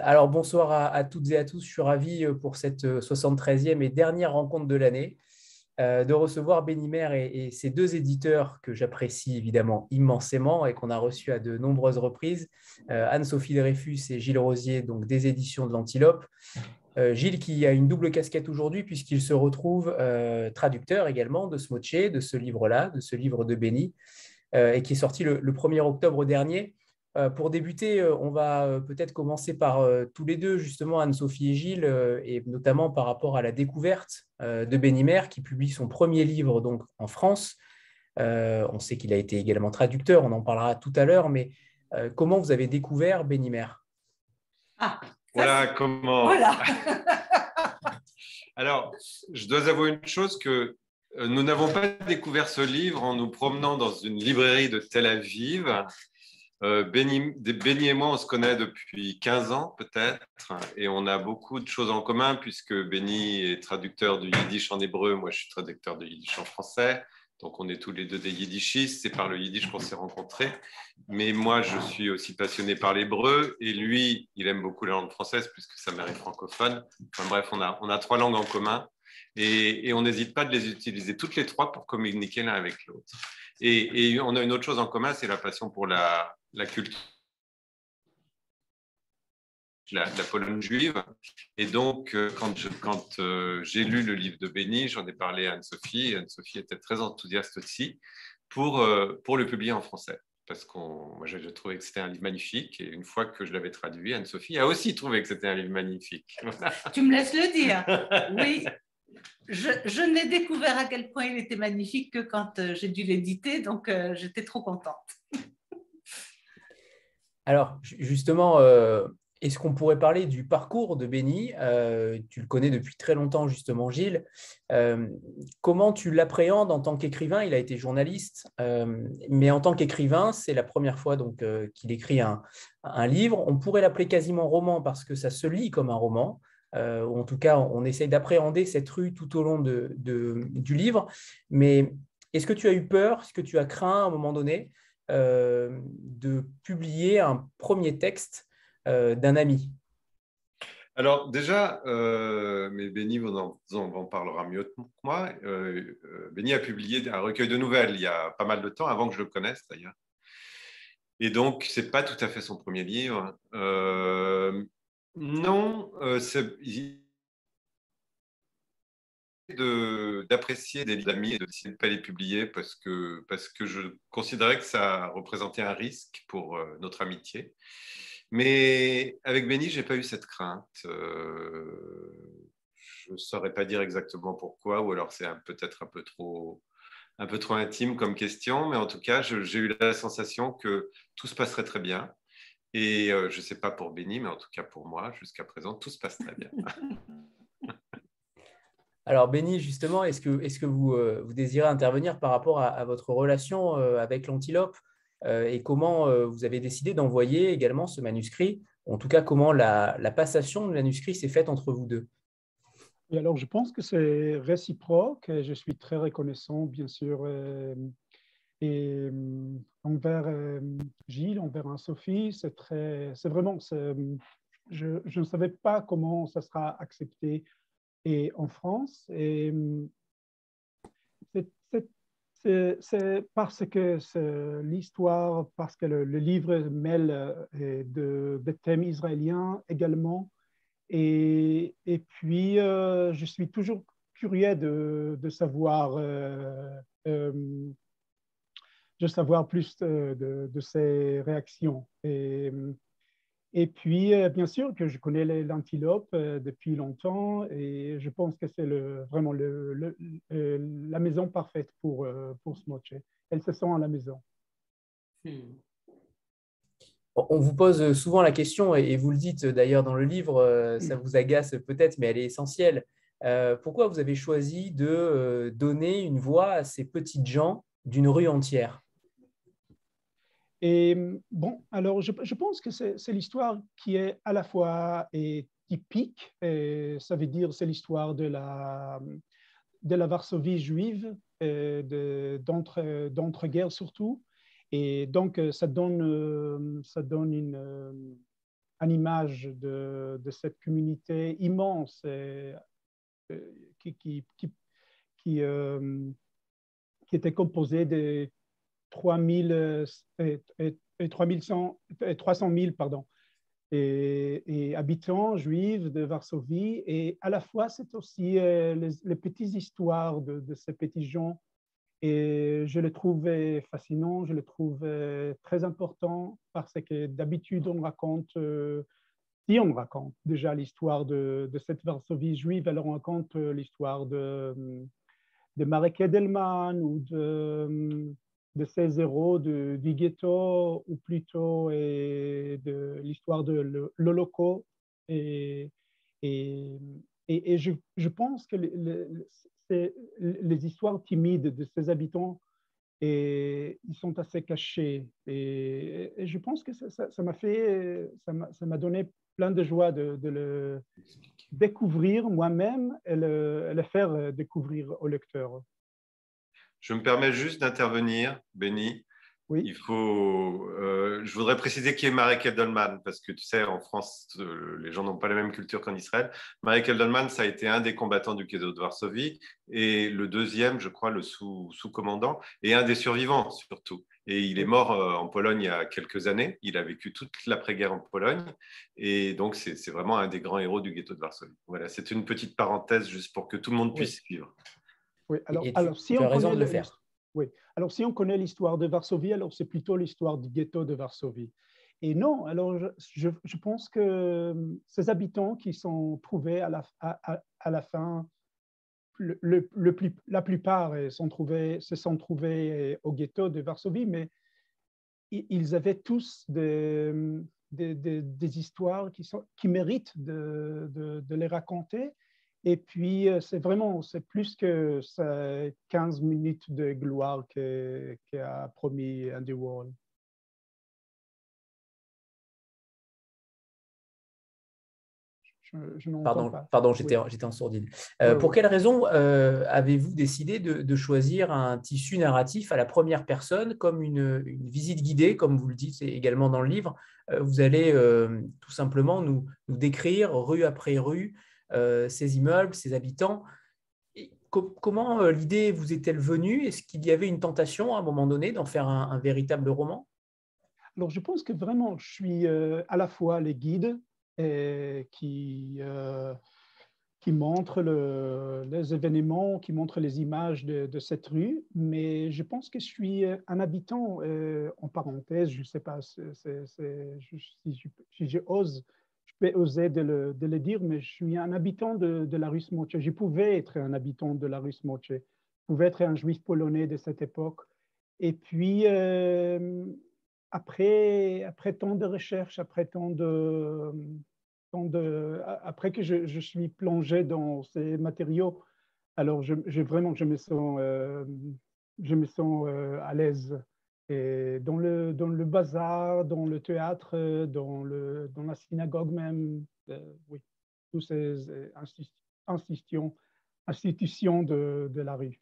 alors bonsoir à, toutes et à tous. Je suis ravi pour cette 73e et dernière rencontre de l'année de recevoir Bénimer et, et, ses deux éditeurs que j'apprécie évidemment immensément et qu'on a reçus à de nombreuses reprises, Anne-Sophie Dreyfus et Gilles Rosier, donc des éditions de l'Antilope. Gilles qui a une double casquette aujourd'hui puisqu'il se retrouve traducteur également de Smoche, de ce livre-là, de ce livre de Béni, et qui est sorti le 1er octobre dernier. Euh, pour débuter, euh, on va euh, peut-être commencer par tous les deux, justement, Anne-Sophie et Gilles, et notamment par rapport à la découverte de Bénimer, qui publie son premier livre donc, en France. on sait qu'il a été également traducteur, on en parlera tout à l'heure, mais comment vous avez découvert Bénimer Ah, voilà comment. Voilà. Alors, je dois avouer une chose que nous n'avons pas découvert ce livre en nous promenant dans une librairie de Tel Aviv euh, Benny, et moi, on se connaît depuis 15 ans peut-être, et on a beaucoup de choses en commun puisque Benny est traducteur du yiddish en hébreu, moi je suis traducteur de yiddish en français, donc on est tous les deux des yiddishistes, c'est par le yiddish qu'on s'est rencontrés. Mais moi, je suis aussi passionné par l'hébreu, et lui, il aime beaucoup la langue française puisque sa mère est francophone. Bref, on a, on a trois langues en commun, et, on n'hésite pas de les utiliser toutes les trois pour communiquer l'un avec l'autre. Et, on a une autre chose en commun, c'est la passion pour la, la culture la, la, Pologne juive. Et donc, euh, quand, euh, j'ai lu le livre de Béni, j'en ai parlé à Anne-Sophie. Anne-Sophie était très enthousiaste aussi pour, euh, le publier en français. Parce que moi, j'ai trouvé que c'était un livre magnifique. Et une fois que je l'avais traduit, Anne-Sophie a aussi trouvé que c'était un livre magnifique. Tu me laisses le dire. Oui. Je n'ai découvert à quel point il était magnifique que quand j'ai dû l'éditer. Donc, j'étais trop contente. Alors, justement, euh, est-ce qu'on pourrait parler du parcours de Benny? Euh, Tu le connais depuis très longtemps, justement, Gilles. Euh, comment tu l'appréhendes en tant qu'écrivain? Il a été journaliste, mais en tant qu'écrivain, c'est la première fois qu'il écrit un, livre. On pourrait l'appeler quasiment roman parce que ça se lit comme un roman. ou en tout cas, on essaye d'appréhender cette rue tout au long du livre. Mais est-ce que tu as eu peur? Est-ce que tu as craint à un moment donné? De publier un premier texte euh, d'un ami alors déjà, euh, mais Benny en, en, parlera mieux que moi. Benny a publié un recueil de nouvelles il y a pas mal de temps, avant que je le connaisse d'ailleurs. Et donc, c'est pas tout à fait son premier livre. non, il, d'apprécier des amis et de ne pas les publier parce que, parce que je considérais que ça représentait un risque pour euh, notre amitié. Mais avec Benny, je n'ai pas eu cette crainte. Euh, je ne saurais pas dire exactement pourquoi, ou alors c'est peut-être un peu trop un peu trop intime comme question, mais en tout cas, j'ai eu la sensation que tout se passerait très bien. Et euh, je ne sais pas pour Benny, mais en tout cas pour moi, jusqu'à présent, tout se passe très bien. Alors, Béni, justement, est-ce que, est que vous, euh, vous, désirez intervenir par rapport à, votre relation euh, avec l'antilope euh, et comment vous avez décidé d'envoyer également ce manuscrit En tout cas, comment la, passation de manuscrit s'est faite entre vous deux? Et alors, je pense que c'est réciproque. Je suis très reconnaissant, bien sûr, et envers Gilles, envers Sophie. C'est très, c'est vraiment, je, ne savais pas comment ça sera accepté et en France. Et c'est parce que l'histoire, parce que le, livre mêle euh, de, de, thèmes israéliens également. Et, et puis, euh, je suis toujours curieux de, de savoir, euh, de savoir plus de, de, ces réactions. Et, et puis, euh, bien sûr que je connais l'antilope euh, depuis longtemps et je pense que c'est vraiment le, euh, la maison parfaite pour, pour Smoche. Elle se sent à la maison. Hmm. On vous pose souvent la question, et vous le dites d'ailleurs dans le livre, ça vous agace peut-être, mais elle est essentielle. pourquoi vous avez choisi de donner une voix à ces petites gens d'une rue entière? Et bon, alors je, pense que c'est l'histoire qui est à la fois et typique, ça veut dire c'est l'histoire de la, de la Varsovie juive, d'entre-guerres surtout. Et donc, ça donne, ça donne une, une image de, cette communauté immense qui, qui, qui, qui, était composée de 3000 et, et, 3100, 300 000 pardon, et, habitants juifs de Varsovie. Et à la fois, c'est aussi euh, les, petites histoires de, ces petits gens. Et je les trouvais fascinants, je les trouve très importants parce que d'habitude, on raconte, euh, si on raconte déjà l'histoire de, cette Varsovie juive, alors on raconte euh, l'histoire de, de Marek Edelman ou de de ces héros du ghetto ou plutôt et de l'histoire de l'Holocauste. Et, et, et, je, je, pense que les, les, histoires timides de ces habitants, et, ils sont assez cachés. Et, je pense que ça m'a fait, ça m'a donné plein de joie de, de le découvrir moi-même et le, le faire découvrir au lecteur. Je me permets juste d'intervenir, Benny. Oui. Il faut, euh, je voudrais préciser qui est Marek Edelman, parce que tu sais, en France, euh, les gens n'ont pas la même culture qu'en Israël. Marek Edelman, ça a été un des combattants du ghetto de Varsovie, et le deuxième, je crois, le sous-commandant, et un des survivants surtout. Et il est mort euh, en Pologne il y a quelques années. Il a vécu toute l'après-guerre en Pologne, et donc c'est vraiment un des grands héros du ghetto de Varsovie. Voilà, c'est une petite parenthèse juste pour que tout le monde puisse suivre. Oui, alors, alors si on raison de le faire. Oui, alors si on connaît l'histoire de Varsovie, alors c'est plutôt l'histoire du ghetto de Varsovie. Et non, alors je, je, pense que euh, ces habitants qui sont trouvés à la, à, à la fin, le, le, plus, la plupart sont trouvés, se sont trouvés au ghetto de Varsovie, mais ils avaient tous des, des, des, histoires qui, sont, qui méritent de, de, de les raconter et puis, euh, c'est vraiment, c'est plus que 15 minutes de gloire qu'a promis Andy Warhol. pardon, pardon j'étais en sourdine. Euh, pour quelle raison euh, avez-vous décidé de, choisir un tissu narratif à la première personne comme une, visite guidée, comme vous le dites également dans le livre? Vous allez tout simplement nous, nous, décrire rue après rue ces immeubles, ces habitants. comment euh, l'idée vous est-elle venue? Est-ce qu'il y avait une tentation à un moment donné d'en faire un, véritable roman? Alors, je pense que vraiment, je suis euh, à la fois les guides qui, qui montrent les événements, qui montrent les images de, cette rue, mais je pense que je suis un habitant, en parenthèse, je ne sais pas si j'ose je peux oser de le, dire, mais je suis un habitant de, la rue Smoche. Je pouvais être un habitant de la rue Smoche. Je pouvais être un juif polonais de cette époque. Et puis, euh, après, après tant de recherches, après tant de, de après que je, suis plongé dans ces matériaux, alors je, vraiment, je me sens, euh, je me sens euh, à l'aise dans, le, bazar, dans le théâtre, dans, le, dans la synagogue même, euh, oui, toutes ces euh, institutions, de, la rue.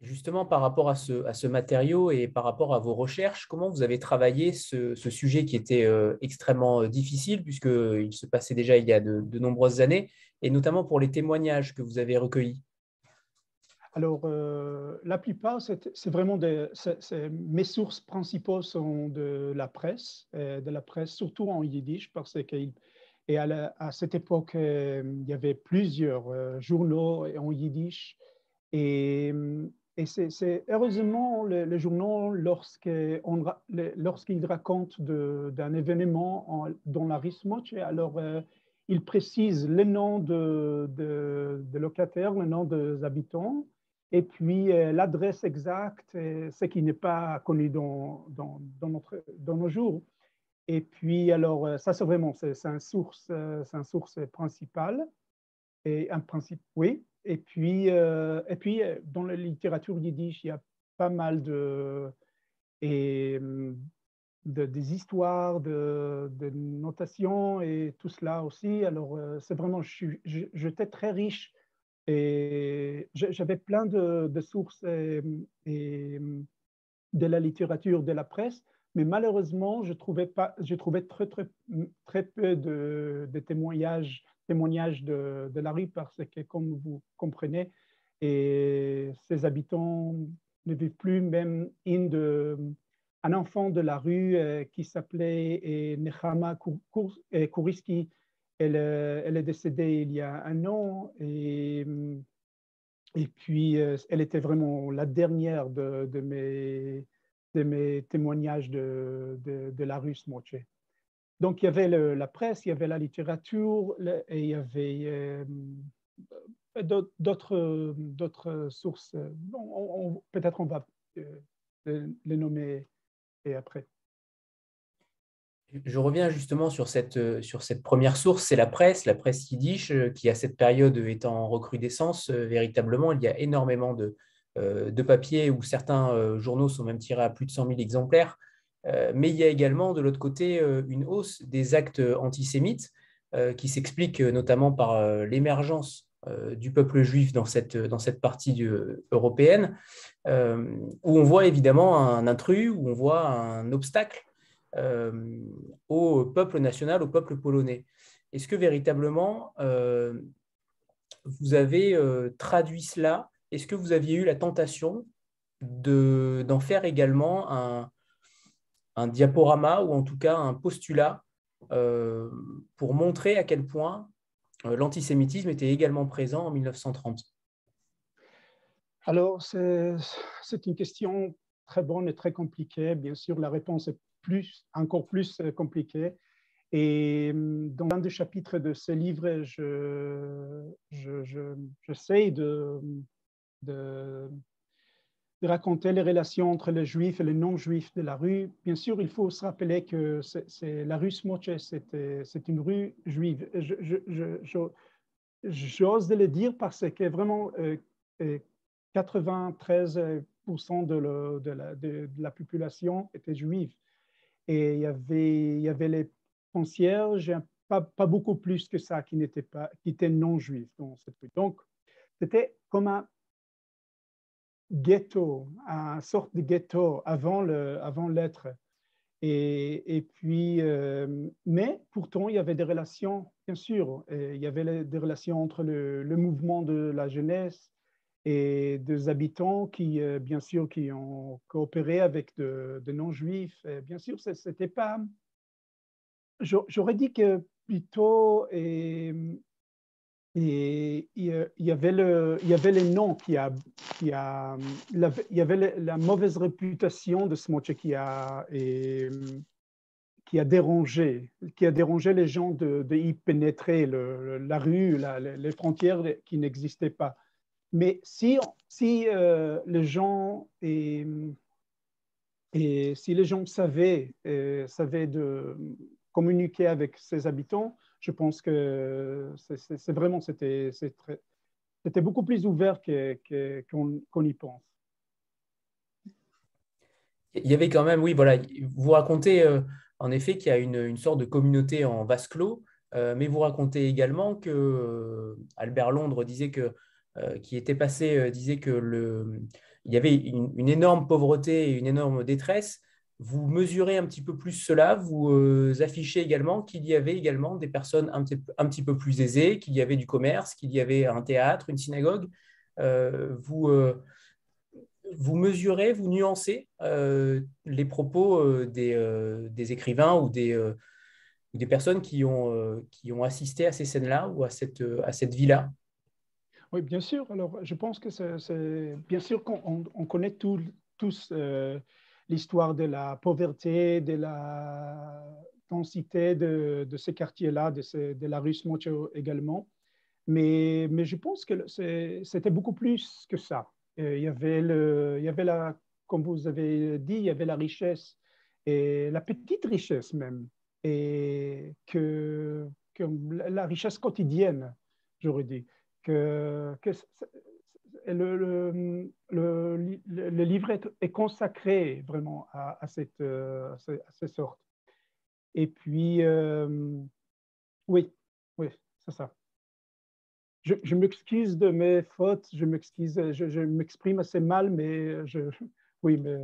Justement, par rapport à ce, matériau et par rapport à vos recherches, comment vous avez travaillé ce, sujet qui était euh, extrêmement difficile, puisqu'il se passait déjà il y a de nombreuses années, et notamment pour les témoignages que vous avez recueillis? Alors, euh, la plupart, c'est vraiment des, mes sources principales sont de la presse, euh, de la presse surtout en yiddish, parce que et à, cette époque, euh, il y avait plusieurs journaux en yiddish. Et, et c'est heureusement les, journaux, lorsqu'ils racontent d'un événement dans la Rismoch, alors ils précisent le nom de, de locataires, le nom des habitants, et puis, euh, l'adresse exacte, ce qui n'est pas connu dans, dans, notre, dans, nos jours. Et puis, alors, euh, ça, c'est vraiment, c'est un source, euh, c'est source principale. Et un principe, oui. Et puis, et puis, dans la littérature yiddish, il y a pas mal de, et, de des histoires, de, de, notations et tout cela aussi. Alors, c'est vraiment, j'étais très riche et j'avais plein de, sources et, de la littérature, de la presse, mais malheureusement, je trouvais, pas, je trouvais très, très, très peu de, témoignages, de, la rue parce que, comme vous comprenez, et ces habitants ne vivent plus, même une de, un enfant de la rue euh, qui s'appelait Nechama Kouriski. Elle, euh, elle, est décédée il y a un an et, et puis euh, elle était vraiment la dernière de, de, mes, de mes témoignages de, de, la rue Smoche. Donc il y avait la presse, il y avait la littérature et il y avait d'autres sources. Peut-être on va les nommer et après. Je reviens justement sur cette, sur cette première source, c'est la presse, la presse yiddish, euh, qui à cette période est en recrudescence. Euh, véritablement, il y a énormément de, euh, papiers où certains journaux sont même tirés à plus de 100 000 exemplaires. Mais il y a également de l'autre côté une hausse des actes antisémites qui s'explique notamment par l'émergence du peuple juif dans cette, dans cette partie européenne, où on voit évidemment un intrus, où on voit un obstacle euh, au peuple national, au peuple polonais. Est-ce que véritablement euh, vous avez euh, traduit cela? Est-ce que vous aviez eu la tentation d'en faire également un, un, diaporama ou en tout cas un postulat pour montrer à quel point l'antisémitisme était également présent en 1930 Alors, c'est une question très bonne et très compliquée. Bien sûr, la réponse est encore plus euh, compliqué. Et hum, dans un des chapitres de ce livre, je, j'essaie de, de, de, raconter les relations entre les juifs et les non-juifs de la rue. Bien sûr, il faut se rappeler que c'est, la rue Smoche, c'est une rue juive. j'ose le dire parce que vraiment, 93% euh, la, de, la, population était juive et il y avait, il y avait les concierges, pas, pas beaucoup plus que ça qui n'étaient pas, qui étaient non juifs. Donc, c'était comme un ghetto, une sorte de ghetto avant le, avant l'être. Et, et, puis, euh, mais pourtant, il y avait des relations, bien sûr, il y avait des relations entre le mouvement de la jeunesse et des habitants qui, euh, bien sûr, qui ont coopéré avec de, non-juifs. Bien sûr, c'était pas. J'aurais dit que plutôt, il y avait le, y avait les noms qui a, qui a, il y avait la, mauvaise réputation de mot qui a, qui a dérangé, qui a dérangé les gens de y pénétrer la rue, les frontières qui n'existaient pas. Mais si, si euh, les gens et, et, si les gens savaient, euh, savaient de communiquer avec ses habitants, je pense que c'est vraiment c'était beaucoup plus ouvert qu'on y pense. Il y avait quand même, oui, voilà, vous racontez euh, en effet qu'il y a une, une, sorte de communauté en vase clos, mais vous racontez également que Albert Londres disait que qui était passé euh, disait que le, il y avait une, énorme pauvreté et une énorme détresse. Vous mesurez un petit peu plus cela, vous euh, affichez également qu'il y avait également des personnes un petit, un petit peu plus aisées, qu'il y avait du commerce, qu'il y avait un théâtre, une synagogue. vous, vous mesurez, vous nuancez les propos des, des, écrivains ou des, des personnes qui ont, qui ont assisté à ces scènes-là ou à cette, à cette vie-là oui, bien sûr. Alors, je pense que c'est bien sûr qu'on on connaît tous euh, l'histoire de la pauvreté, de la densité de, ces quartiers-là, de, la rue Smocho également. Mais, mais je pense que c'était beaucoup plus que ça. Euh, il y, avait le, il y avait la, comme vous avez dit, il y avait la richesse et la petite richesse même, et que, que la richesse quotidienne, j'aurais dit que, le, le, le, livre est, consacré vraiment à, cette, à, ces sortes. Et puis, euh, oui, oui, c'est ça. Je, je m'excuse de mes fautes, je m'excuse, je, je m'exprime assez mal, mais je, oui, mais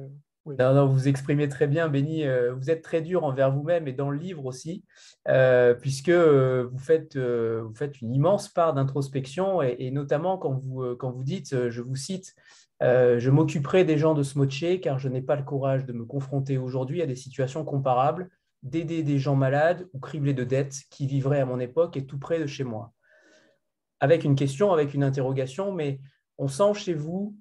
Non, non, vous exprimez très bien, Béni. Euh, vous êtes très dur envers vous-même et dans le livre aussi, euh, puisque euh, vous, faites, vous une immense part d'introspection et, notamment quand vous, quand vous dites, je vous cite, je m'occuperai des gens de Smoché car je n'ai pas le courage de me confronter aujourd'hui à des situations comparables, d'aider des gens malades ou criblés de dettes qui vivraient à mon époque et tout près de chez moi. Avec une question, avec une interrogation, mais on sent chez vous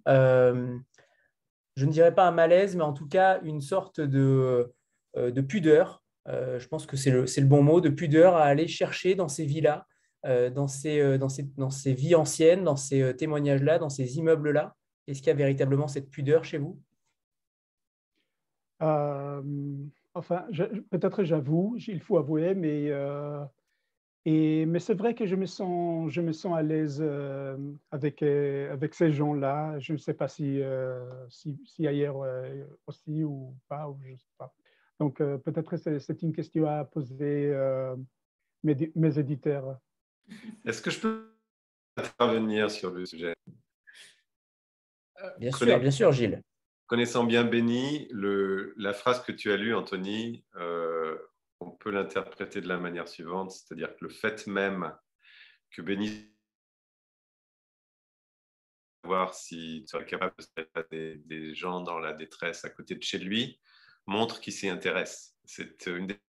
je ne dirais pas un malaise, mais en tout cas une sorte de, euh, de pudeur. Euh, je pense que c'est le, le, bon mot, de pudeur à aller chercher dans ces villas, euh, dans, ces, dans, ces, dans ces vies anciennes, dans ces témoignages-là, dans ces immeubles-là. Est-ce qu'il y a véritablement cette pudeur chez vous? Enfin, peut-être j'avoue, il faut avouer, mais mais c'est vrai que je me sens, je me sens à l'aise euh, avec, euh, avec ces gens-là. Je ne sais pas si, euh, si, ailleurs aussi ou pas, ou je sais pas. Donc peut-être c'est une question à poser mes, mes éditeurs. Est-ce que je peux intervenir sur le sujet? Bien sûr, bien sûr, Gilles. Connaissant bien Béni, le, la phrase que tu as lue, Anthony, on peut l'interpréter de la manière suivante, c'est-à-dire que le fait même que Béni voir si tu serait capable de se des, des gens dans la détresse à côté de chez lui, montre qu'il s'y intéresse. C'est une des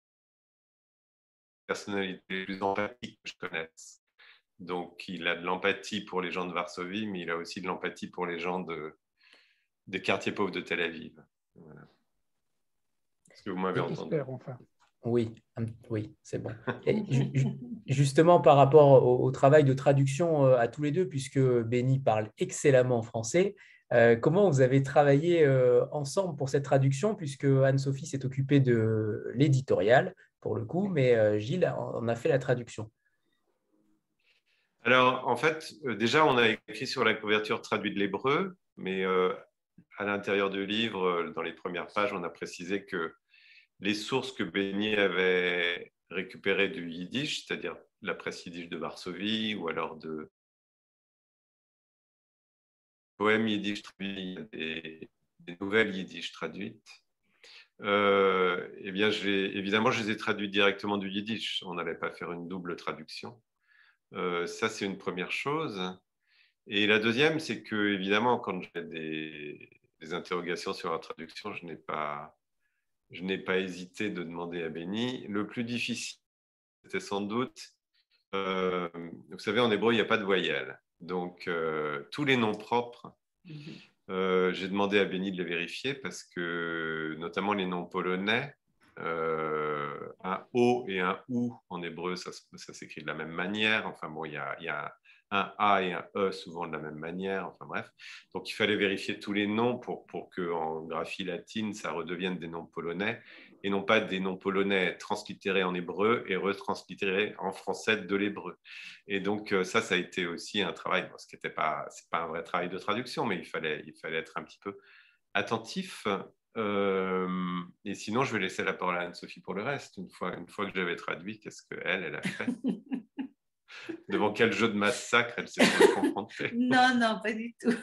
personnalités les plus empathiques que je connaisse. Donc, il a de l'empathie pour les gens de Varsovie, mais il a aussi de l'empathie pour les gens de, des quartiers pauvres de Tel Aviv. Est-ce que vous m'avez entendu? enfin. Oui, oui, c'est bon. justement, par rapport au, travail de traduction euh, à tous les deux, puisque Benny parle excellemment français, euh, comment vous avez travaillé euh, ensemble pour cette traduction, puisque Anne-Sophie s'est occupée de l'éditorial, pour le coup, mais Gilles en a fait la traduction. Alors, en fait, déjà, on a écrit sur la couverture traduite de l'hébreu, mais à l'intérieur du livre, dans les premières pages, on a précisé que les sources que Beignet avait récupérées du yiddish, c'est-à-dire la presse yiddish de Varsovie ou alors de poèmes yiddish traduits, des, nouvelles yiddish traduites. Euh, eh bien, évidemment, je les ai traduites directement du yiddish. On n'allait pas faire une double traduction. Euh, ça, c'est une première chose. Et la deuxième, c'est que, évidemment, quand j'ai des interrogations sur la traduction, je n'ai pas je n'ai pas hésité de demander à Béni. Le plus difficile, c'était sans doute, euh, vous savez, en hébreu, il n'y a pas de voyelle. Donc, euh, tous les noms propres, mhm. euh, j'ai demandé à Béni de les vérifier parce que, notamment les noms polonais, un O et un OU en hébreu, ça, s'écrit de la même manière. Enfin bon, il y a, il y a un A et un E souvent de la même manière, enfin bref. Donc il fallait vérifier tous les noms pour, pour qu'en graphie latine, ça redevienne des noms polonais et non pas des noms polonais translittérés en hébreu et retranslittérés en français de l'hébreu. Et donc euh, ça, ça a été aussi un travail, ce qui n'était pas, c'est pas un vrai travail de traduction, mais il fallait, il fallait être un petit peu attentif. Euh, et sinon, je vais laisser la parole à Anne-Sophie pour le reste. Une fois, une fois que j'avais traduit, qu'est-ce qu'elle, elle a fait? Devant quel jeu de massacre elle s'est confrontée Non, non, pas du tout.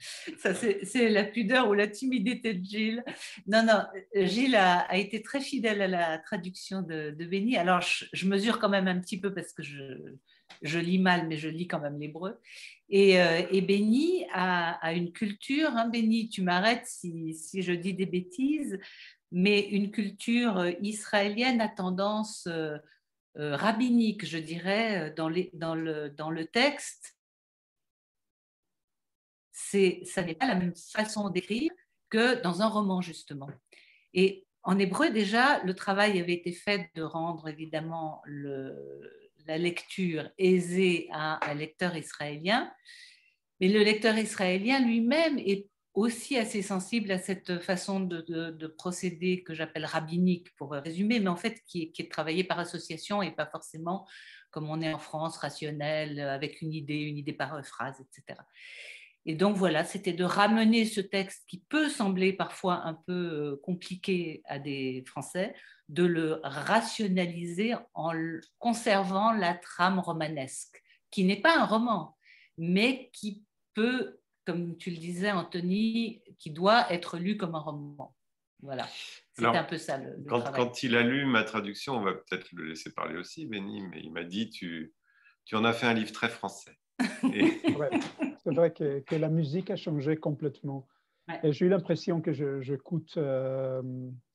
Ça, c'est la pudeur ou la timidité de Gilles. Non, non, Gilles a, été très fidèle à la traduction de, de Béni. Alors, je, mesure quand même un petit peu parce que je, lis mal, mais je lis quand même l'hébreu. Et, euh, Béni a, une culture. Hein, Béni, tu m'arrêtes si, je dis des bêtises, mais une culture israélienne a tendance. Euh, euh, rabbinique, je dirais, euh, dans, le, dans le texte, ça n'est pas la même façon d'écrire que dans un roman, justement. Et en hébreu, déjà, le travail avait été fait de rendre évidemment la lecture aisée à un lecteur israélien. Mais le lecteur israélien lui-même est aussi assez sensible à cette façon de, procéder que j'appelle rabbinique pour résumer, mais en fait qui est, qui est travaillée par association et pas forcément comme on est en France, rationnel, avec une idée, une idée par phrase, etc. Et donc voilà, c'était de ramener ce texte qui peut sembler parfois un peu euh, compliqué à des Français, de le rationaliser en conservant la trame romanesque, qui n'est pas un roman, mais qui peut comme tu le disais, Anthony, qui doit être lu comme un roman. Voilà. C'est un peu ça le, quand, quand, il a lu ma traduction, on va peut-être le laisser parler aussi, Benny, mais il m'a dit tu, tu en as fait un livre très français. c'est vrai que, que, la musique a changé complètement. Et j'ai eu l'impression que j'écoute je, euh,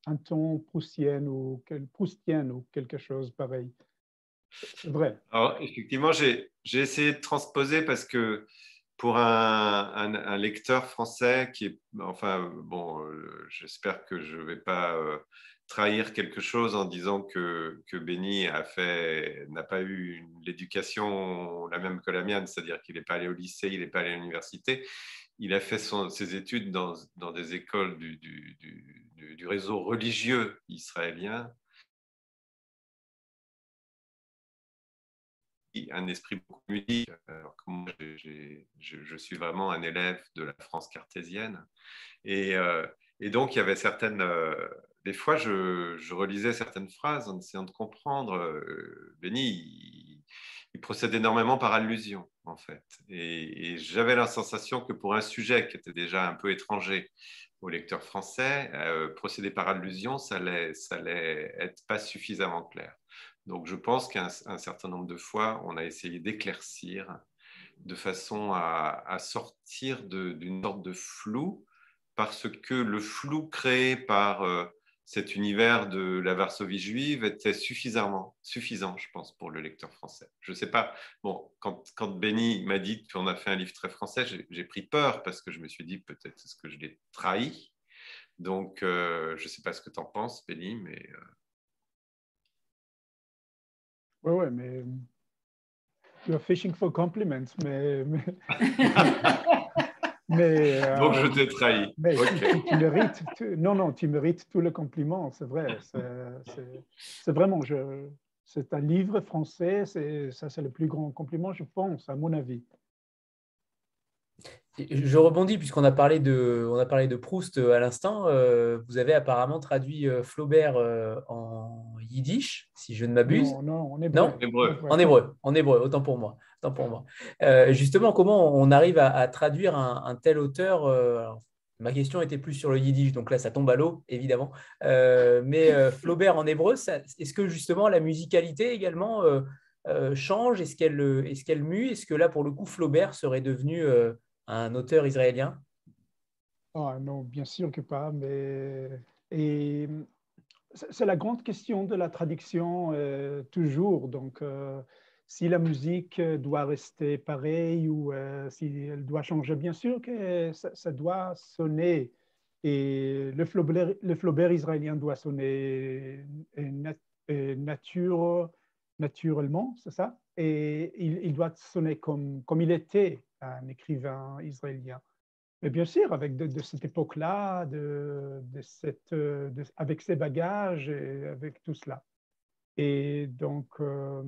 un ton proustien ou, proustien ou quelque chose pareil. C'est vrai. Alors, effectivement, j'ai essayé de transposer parce que pour un, lecteur français qui est, enfin, bon, euh, j'espère que je ne vais pas euh, trahir quelque chose en disant que, que Benny a fait, n'a pas eu l'éducation la même que la mienne, c'est-à-dire qu'il n'est pas allé au lycée, il n'est pas allé à l'université. Il a fait ses études dans, dans des écoles du, du, réseau religieux israélien, un esprit beaucoup ludique. Alors que moi, je, suis vraiment un élève de la France cartésienne. Et, euh, et donc, il y avait certaines. Euh, des fois, je, relisais certaines phrases en essayant de comprendre. Euh, Béni, il, procède énormément par allusion, en fait. Et, j'avais la sensation que pour un sujet qui était déjà un peu étranger au lecteur français, procéder par allusion, ça allait, ça allait être pas suffisamment clair. Donc je pense qu'un certain nombre de fois, on a essayé d'éclaircir de façon à, sortir d'une sorte de flou, parce que le flou créé par euh, cet univers de la Varsovie juive était suffisamment suffisant, je pense, pour le lecteur français. Je ne sais pas, bon, quand, Benny m'a dit qu'on a fait un livre très français, j'ai pris peur parce que je me suis dit peut-être que je l'ai trahi? Donc, euh, je ne sais pas ce que tu en penses, Benny, mais... Euh, oui, oui, mais you're fishing for compliments, mais. mais, Donc je t'ai trahi. Mais tu, mérites, non, non, tu mérites tout le compliment, c'est vrai. C'est vraiment, c'est un livre français, ça c'est le plus grand compliment, je pense, à mon avis. Je rebondis puisqu'on a parlé de, on a parlé de Proust euh, à l'instant. Euh, vous avez apparemment traduit euh, Flaubert en yiddish, si je ne m'abuse. Non, non, en hébreu. En hébreu, en hébreu, autant pour moi. Autant pour moi. justement, comment on arrive à, traduire un, tel auteur Ma question était plus sur le yiddish, donc là, ça tombe à l'eau, évidemment. mais Flaubert en hébreu, est-ce que justement la musicalité également change? Est-ce qu'elle est qu'elle mue? Est-ce que là, pour le coup, Flaubert serait devenu un auteur israélien? Ah, Non, bien sûr que pas, mais c'est la grande question de la traduction euh, toujours. Donc, euh, si la musique doit rester pareille ou euh, si elle doit changer, bien sûr que ça, doit sonner. Et le Flaubert, le Flaubert, israélien doit sonner nature, naturellement, c'est ça? Et il, il, doit sonner comme, comme il était un écrivain israélien. Mais bien sûr, avec de, cette époque-là, de, cette, avec ses bagages et avec tout cela. Et donc, euh,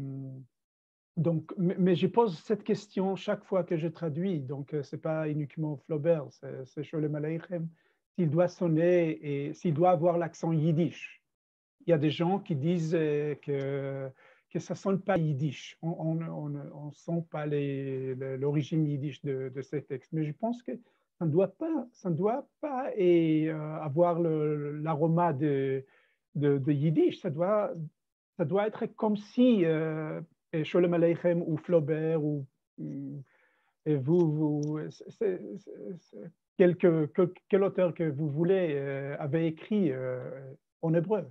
donc mais, je pose cette question chaque fois que je traduis. Donc, ce n'est pas uniquement Flaubert, c'est Sholem Aleichem. S'il doit sonner et s'il doit avoir l'accent yiddish. Il y a des gens qui disent que que ça ne sonne pas yiddish. On ne sent pas l'origine yiddish de, ces textes. Mais je pense que ça ne doit pas, ça ne doit pas euh, avoir l'aroma de, yiddish. Ça doit, être comme si euh, Sholem Aleichem ou Flaubert ou et vous, quel, auteur que vous voulez euh, avait écrit en hébreu.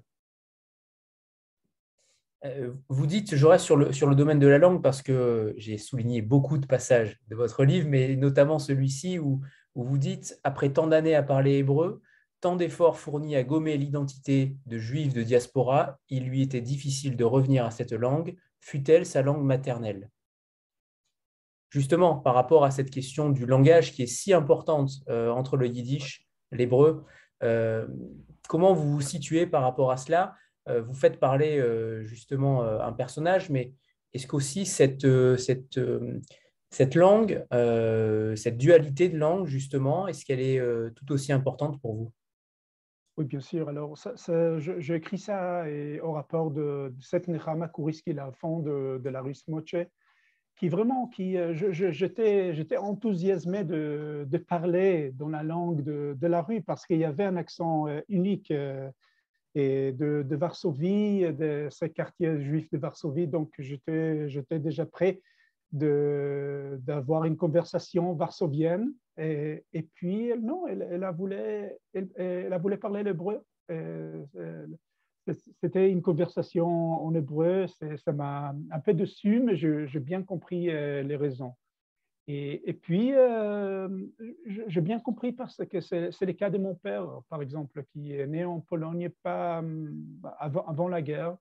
Euh, vous dites, je reste sur le, domaine de la langue parce que j'ai souligné beaucoup de passages de votre livre, mais notamment celui-ci où, vous dites, après tant d'années à parler hébreu, tant d'efforts fournis à gommer l'identité de juifs de diaspora, il lui était difficile de revenir à cette langue, fut-elle sa langue maternelle? Justement, par rapport à cette question du langage qui est si importante euh, entre le yiddish, l'hébreu, euh, comment vous vous situez par rapport à cela? Vous faites parler euh, justement euh, un personnage, mais est-ce qu'aussi cette, cette, langue, cette dualité de langue, justement, est-ce qu'elle est tout aussi importante pour vous? Oui, bien sûr. Alors, j'ai écrit ça au rapport de, cette Nechama Kuriski, la fond de, de la rue Moche. qui vraiment, qui, j'étais enthousiasmé de, de, parler dans la langue de, de la rue parce qu'il y avait un accent unique et de, Varsovie, de ces quartiers juifs de Varsovie. Donc, j'étais déjà prêt d'avoir une conversation varsovienne. Et, puis, non, elle, elle, a elle, elle, a voulu parler l'hébreu. C'était une conversation en hébreu, ça m'a un peu déçu, mais j'ai bien compris euh, les raisons. Et, puis, euh, j'ai bien compris parce que c'est le cas de mon père, par exemple, qui est né en Pologne pas avant, avant la guerre.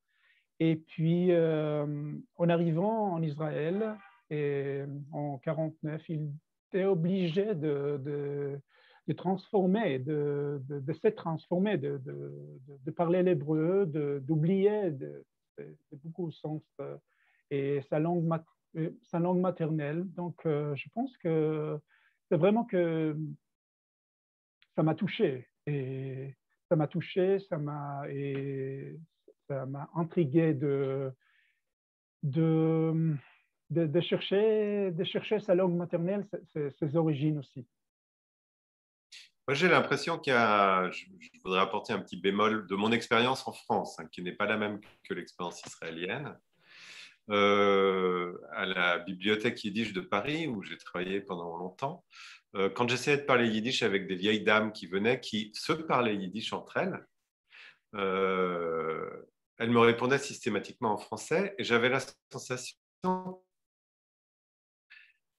Et puis, euh, en arrivant en Israël, en 49, il était obligé de, transformer, de, de, se transformer, de, parler l'hébreu, d'oublier de, beaucoup de sens euh, et sa langue, sa langue maternelle. Donc, euh, je pense que c'est vraiment que ça m'a touché et ça m'a touché, ça m'a intrigué de, de, de, chercher, de chercher sa langue maternelle, ses origines aussi. Moi, j'ai l'impression qu'il y a, je, voudrais apporter un petit bémol de mon expérience en France, hein, qui n'est pas la même que l'expérience israélienne. Euh, à la bibliothèque yiddish de Paris, où j'ai travaillé pendant longtemps, euh, quand j'essayais de parler yiddish avec des vieilles dames qui venaient, qui se parlaient yiddish entre elles, euh, elles me répondaient systématiquement en français et j'avais la sensation,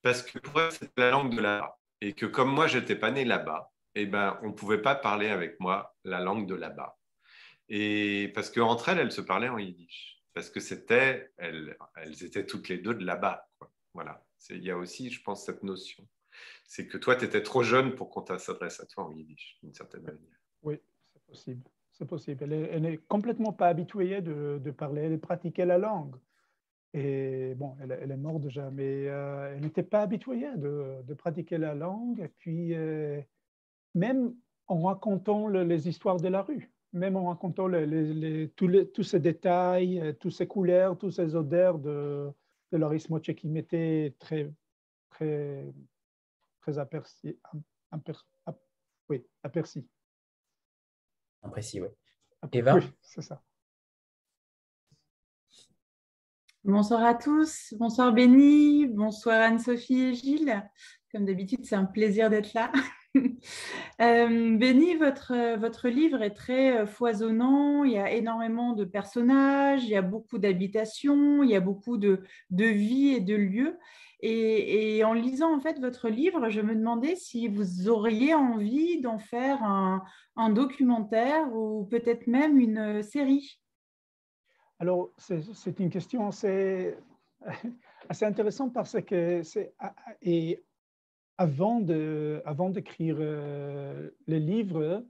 parce que pour elles, c'était la langue de là et que comme moi, j'étais pas né là-bas, eh ben, on ne pouvait pas parler avec moi la langue de là-bas. Et parce qu'entre elles, elles se parlaient en yiddish. Parce que c'était, elles, elles étaient toutes les deux de là-bas. Voilà. Il y a aussi, je pense, cette notion. C'est que toi, tu étais trop jeune pour qu'on s'adresse à toi en yiddish, d'une certaine manière. Oui, c'est possible. C'est possible. Elle n'est complètement pas habituée de, parler, de pratiquer la langue. Et bon, elle, elle est morte déjà, mais euh, elle n'était pas habituée de, de, pratiquer la langue. Et puis, euh, même en racontant les histoires de la rue, même en racontant tous, ces détails, euh, toutes ces couleurs, toutes ces odeurs de, de Loris Moche qui m'étaient très, très, très aperçus. oui, aperçus. Apprécié, oui. Eva Oui, c'est ça. Bonsoir à tous, bonsoir Béni, bonsoir Anne-Sophie et Gilles. Comme d'habitude, c'est un plaisir d'être là. Euh, Béni, votre, votre livre est très euh, foisonnant, il y a énormément de personnages, il y a beaucoup d'habitations, il y a beaucoup de, de vie et de lieux. Et, en lisant en fait votre livre, je me demandais si vous auriez envie d'en faire un, documentaire ou peut-être même une série. Alors, c'est une question assez, assez intéressante parce que c'est avant d'écrire avant euh, les livres,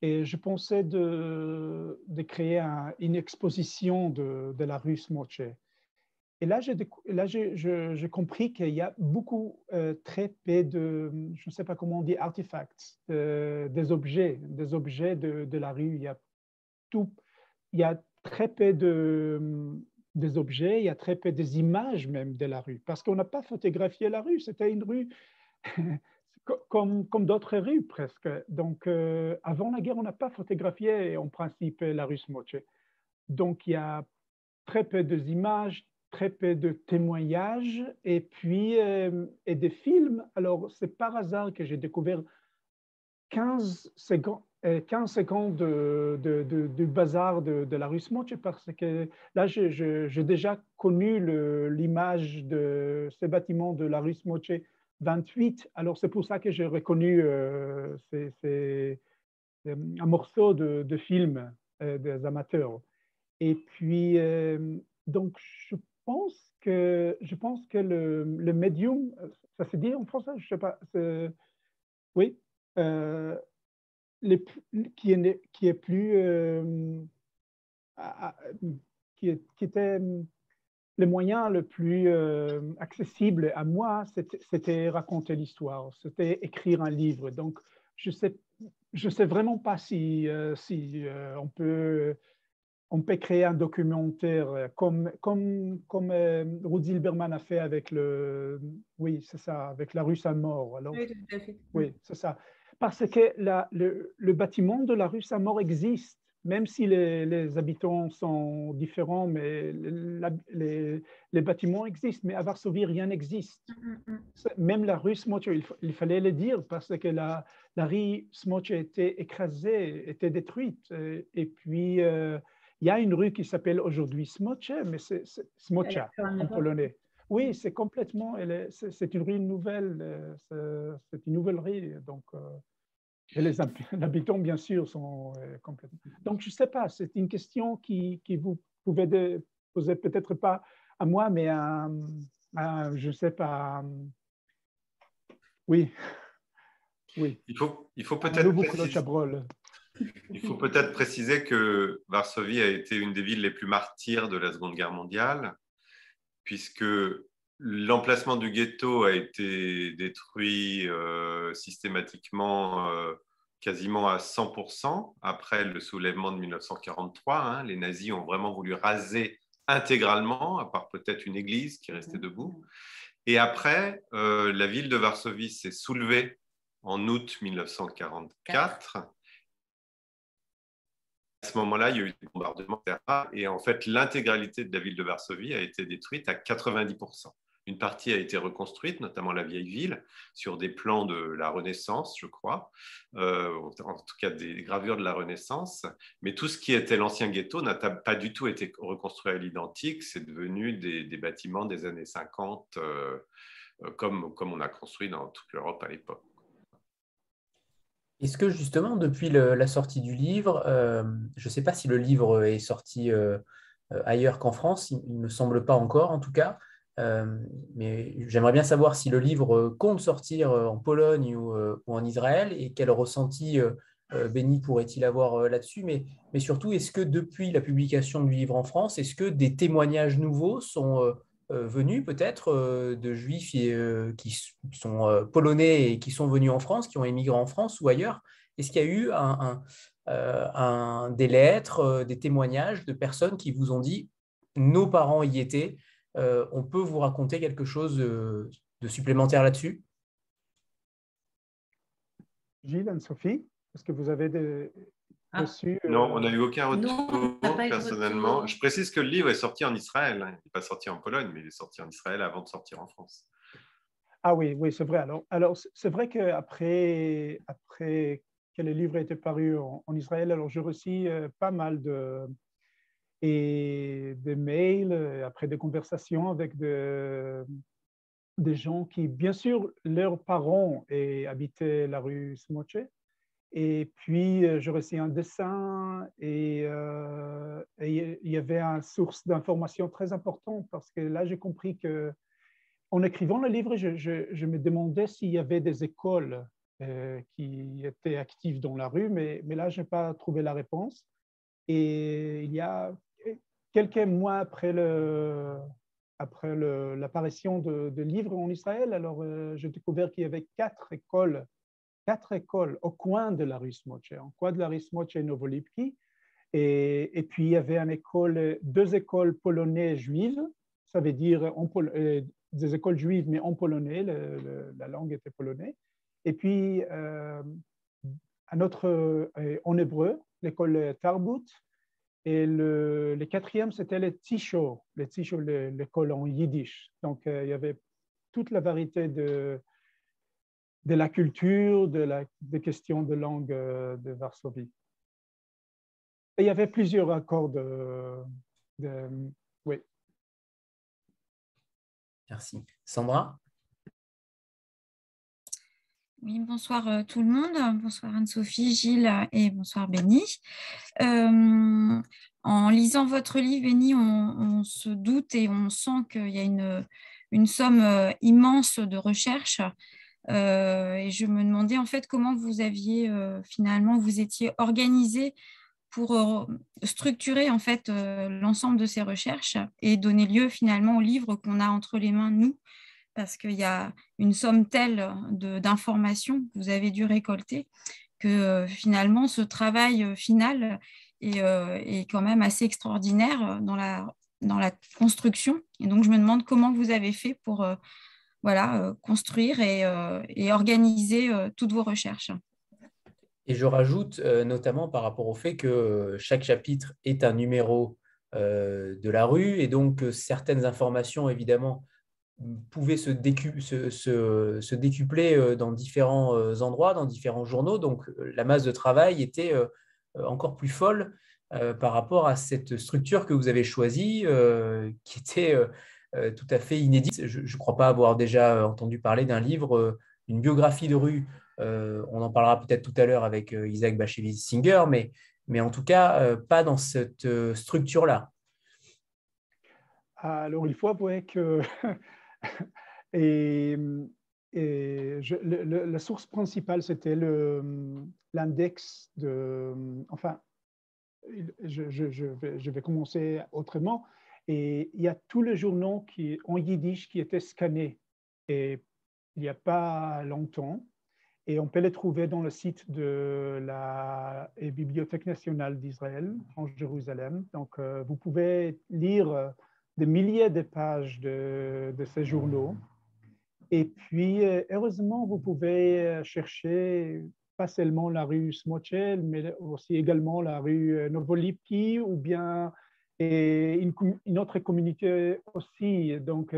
et je pensais de, de créer une exposition de, de, la rue Smoche. Et là, j'ai compris qu'il y a beaucoup, euh, très peu de, je ne sais pas comment on dit, artefacts, des objets, des objets de, de, la rue. Il y a tout, il y a très peu de, des objets, il y a très peu des images même de la rue, parce qu'on n'a pas photographié la rue. C'était une rue comme, d'autres rues presque. Donc, euh, avant la guerre, on n'a pas photographié en principe la rue Smoche. Donc, il y a très peu d'images, très peu de témoignages et puis euh, et des films. Alors, c'est par hasard que j'ai découvert 15 secondes, 15 euh, de, du bazar de, de, la rue Smoche parce que là, j'ai déjà connu l'image de ces bâtiments de la rue Smoche 28. Alors, c'est pour ça que j'ai reconnu euh, c'est, euh, un morceau de, de film euh, des amateurs. Et puis, donc, je pense que, je pense que le, le médium, ça se dit en français, je ne sais pas, oui, qui, est, qui est plus, qui était le moyen le plus euh, accessible à moi, c'était raconter l'histoire, c'était écrire un livre. Donc, je ne sais, je sais vraiment pas si, euh, si euh, on peut on peut créer un documentaire comme, comme, comme Rudy Zilberman a fait avec le, oui, c'est ça, avec la rue Saint-Maur. Oui, tout à fait. Oui, c'est ça. Parce que la, le, le, bâtiment de la rue Saint-Maur existe, même si les, les, habitants sont différents, mais les, les, bâtiments existent. Mais à Varsovie, rien n'existe. Mm, mm, mm. Même la rue Smoche, il, il, fallait le dire, parce que la, la rue Smoche était écrasée, était détruite. Et, puis, euh, il y a une rue qui s'appelle aujourd'hui Smoche, mais c'est Smocha en polonais. Oui, c'est complètement, c'est une rue nouvelle, euh, c'est une nouvelle rue. Donc, euh, et les habitants, bien sûr, sont euh, complètement. Donc, je ne sais pas, c'est une question qui, qui vous pouvez poser peut-être pas à moi, mais à, je ne sais pas. Oui. Oui. Il faut, il faut peut-être préciser, il faut peut-être préciser que Varsovie a été une des villes les plus martyres de la Seconde Guerre mondiale, puisque l'emplacement du ghetto a été détruit euh, systématiquement euh, quasiment à 100% après le soulèvement de 1943. Hein. Les nazis ont vraiment voulu raser intégralement, à part peut-être une église qui restait debout. Et après, euh, la ville de Varsovie s'est soulevée en août 1944 à ce moment-là, il y a eu des bombardements, Et en fait, l'intégralité de la ville de Varsovie a été détruite à 90%. Une partie a été reconstruite, notamment la vieille ville, sur des plans de la Renaissance, je crois, euh, en tout cas des gravures de la Renaissance. Mais tout ce qui était l'ancien ghetto n'a pas du tout été reconstruit à l'identique. C'est devenu des, bâtiments des années 50, euh, euh, comme, comme on a construit dans toute l'Europe à l'époque. Est-ce que justement, depuis la sortie du livre, je ne sais pas si le livre est sorti ailleurs qu'en France, il ne me semble pas encore en tout cas, mais j'aimerais bien savoir si le livre compte sortir en Pologne ou, en Israël et quel ressenti Benny pourrait-il avoir là-dessus, mais, surtout, est-ce que depuis la publication du livre en France, est-ce que des témoignages nouveaux sont euh, venus peut-être euh, de juifs euh, qui sont polonais et qui sont venus en France, qui ont émigré en France ou ailleurs? Est-ce qu'il y a eu des lettres, des témoignages de personnes qui vous ont dit nos parents y étaient, on peut vous raconter quelque chose de, supplémentaire là-dessus? Gilles, Anne-Sophie, est-ce que vous avez des, ah. Euh, non, on n'a eu aucun retour personnellement. Je précise que le livre est sorti en Israël. Hein. Il n'est pas sorti en Pologne, mais il est sorti en Israël avant de sortir en France. Ah oui, oui, c'est vrai. Alors, alors c'est vrai qu'après après que le livre a été paru en, Israël, alors j'ai reçu euh, pas mal de, et des mails, euh, après des conversations avec des gens qui, bien sûr, leurs parents habitaient la rue Smoche, et puis, euh, je reçus un dessin euh, et, il y avait une source d'information très importante parce que là, j'ai compris que en écrivant le livre, je, me demandais s'il y avait des écoles qui étaient actives dans la rue, mais, mais là, je n'ai pas trouvé la réponse. Et il y a quelques mois après l'apparition de, livres en Israël, alors j'ai découvert qu'il y avait quatre écoles quatre écoles au coin de la rue Smoche, en coin de la rue Smoche et Novolipki. Et, puis, il y avait deux écoles polonaises juives, ça veut dire euh, des écoles juives, mais en polonais, la langue était polonais. Et puis, euh, un autre euh, en hébreu, l'école Tarbut. Et le, quatrième, c'était le Tisho, le Tisho, l'école en yiddish. Donc, il y avait toute la variété de, de la culture, de la, des questions de langue euh, de Varsovie. Et il y avait plusieurs accords de, oui. Merci. Sandra? Bonsoir euh, tout le monde. Bonsoir Anne-Sophie, Gilles et bonsoir Béni. Euh, en lisant votre livre, Béni, on, se doute et on sent qu'il y a une, somme immense de recherche euh, et je me demandais en fait comment vous aviez euh, finalement, vous étiez organisé pour euh, structurer en fait l'ensemble de ces recherches et donner lieu finalement au livre qu'on a entre les mains nous parce qu'il y a une somme telle d'informations que vous avez dû récolter que finalement ce travail final est, quand même assez extraordinaire dans la, dans la construction. Et donc, je me demande comment vous avez fait pour voilà, construire et, et organiser toutes vos recherches. Et je rajoute notamment par rapport au fait que chaque chapitre est un numéro de la rue et donc certaines informations, évidemment, pouvaient se, décupler dans différents endroits, dans différents journaux. Donc la masse de travail était encore plus folle par rapport à cette structure que vous avez choisie, qui était tout à fait inédite. Je ne crois pas avoir déjà entendu parler d'un livre, une biographie de rue. on en parlera peut-être tout à l'heure avec Isaac Bashevis-Singer, mais, mais en tout cas, pas dans cette structure-là. Alors, il faut avouer que et, la source principale, c'était l'index de... Enfin, je, vais, commencer autrement. Et il y a tous les journaux qui, en yiddish qui étaient scannés. Et il n'y a pas longtemps. Et on peut les trouver dans le site de la Bibliothèque nationale d'Israël en Jérusalem. Donc, euh, vous pouvez lire des milliers de pages de, ces journaux. Et puis, euh, heureusement, vous pouvez euh, chercher pas seulement la rue Smochel, mais aussi également la rue euh, Novolipki ou bien une, autre communauté aussi, donc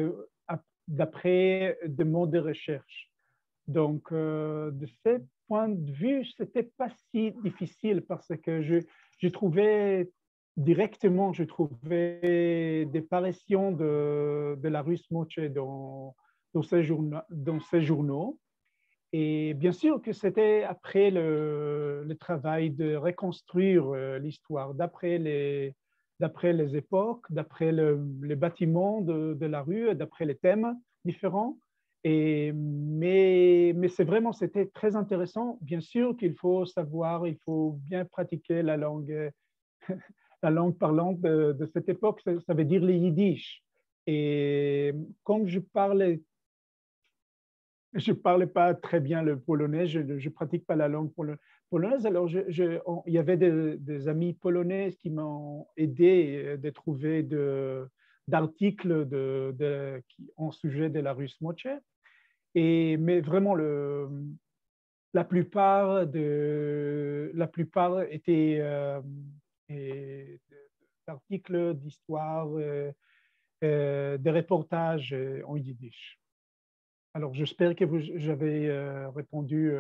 d'après des modes de recherche. Donc, de ce point de vue, c'était pas si difficile parce que je, je trouvais directement, je trouvais des parutions de, de la rue Smoche dans, dans, ces dans ces journaux. Et bien sûr que c'était après le, le, travail de reconstruire euh, l'histoire, d'après les, d'après les époques, d'après le, les bâtiments de, de, la rue, d'après les thèmes différents. Et, mais mais c'est vraiment, c'était très intéressant. Bien sûr qu'il faut savoir, il faut bien pratiquer la langue la langue parlante de, cette époque, ça, veut dire le yiddish. Et comme je parlais, je parlais pas très bien le polonais, je ne pratique pas la langue polonaise, alors je, il y avait des, amis polonais qui m'ont aidé de trouver d'articles de, de, en sujet de la russe moche. Et, mais vraiment, le, la, plupart de, la plupart étaient... Euh, d'articles, d'histoires, euh, euh, des reportages euh, en yiddish. Alors, j'espère que j'avais répondu.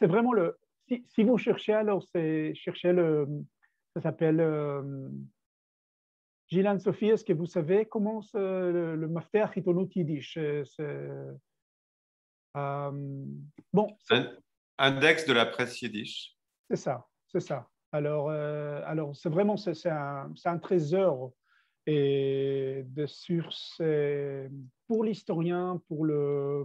c'est vraiment le. Si, vous cherchez, alors, c'est chercher le. Ça s'appelle. Gilan Sophie, est-ce que vous savez comment le, le mafter yiddish bon. Index de la presse yiddish. C'est ça, c'est ça. Alors, euh, alors c'est vraiment c'est un, un, trésor et de sources pour l'historien, pour, le,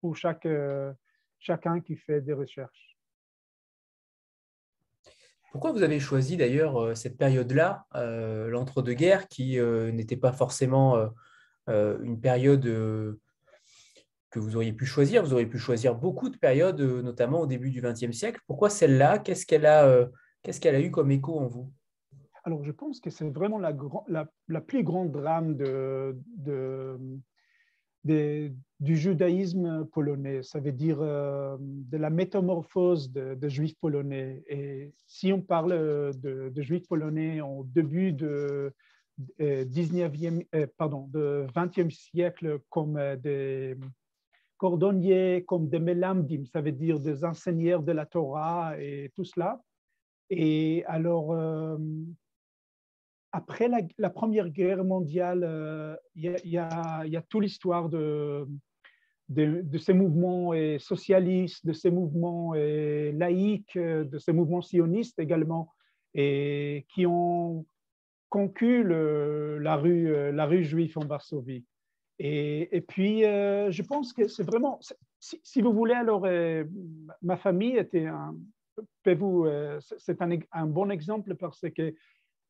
pour chaque, euh, chacun qui fait des recherches. Pourquoi vous avez choisi d'ailleurs euh, cette période-là, l'entre-deux-guerres, qui n'était pas forcément une période que vous auriez pu choisir? Vous auriez pu choisir beaucoup de périodes, notamment au début du XXe siècle. Pourquoi celle-là? Qu'est-ce qu'elle a Qu'est-ce qu'elle a eu comme écho en vous? Alors, je pense que c'est vraiment la, plus grande drame du judaïsme polonais. Ça veut dire euh, de la métamorphose de, juifs polonais. Et si on parle de, juifs polonais au début de 19e, euh, pardon, de 20e siècle comme des cordonniers, comme des melamdim, ça veut dire des enseignants de la Torah et tout cela, et alors, euh, après la, Première Guerre mondiale, euh, il y, a, toute l'histoire de, de, ces mouvements socialistes, de ces mouvements laïques, de ces mouvements sionistes également, et qui ont conquis la, rue, la rue juive en Varsovie. Et, et puis, euh, je pense que c'est vraiment, si, vous voulez, alors, ma famille était un, euh, c'est un, bon exemple parce que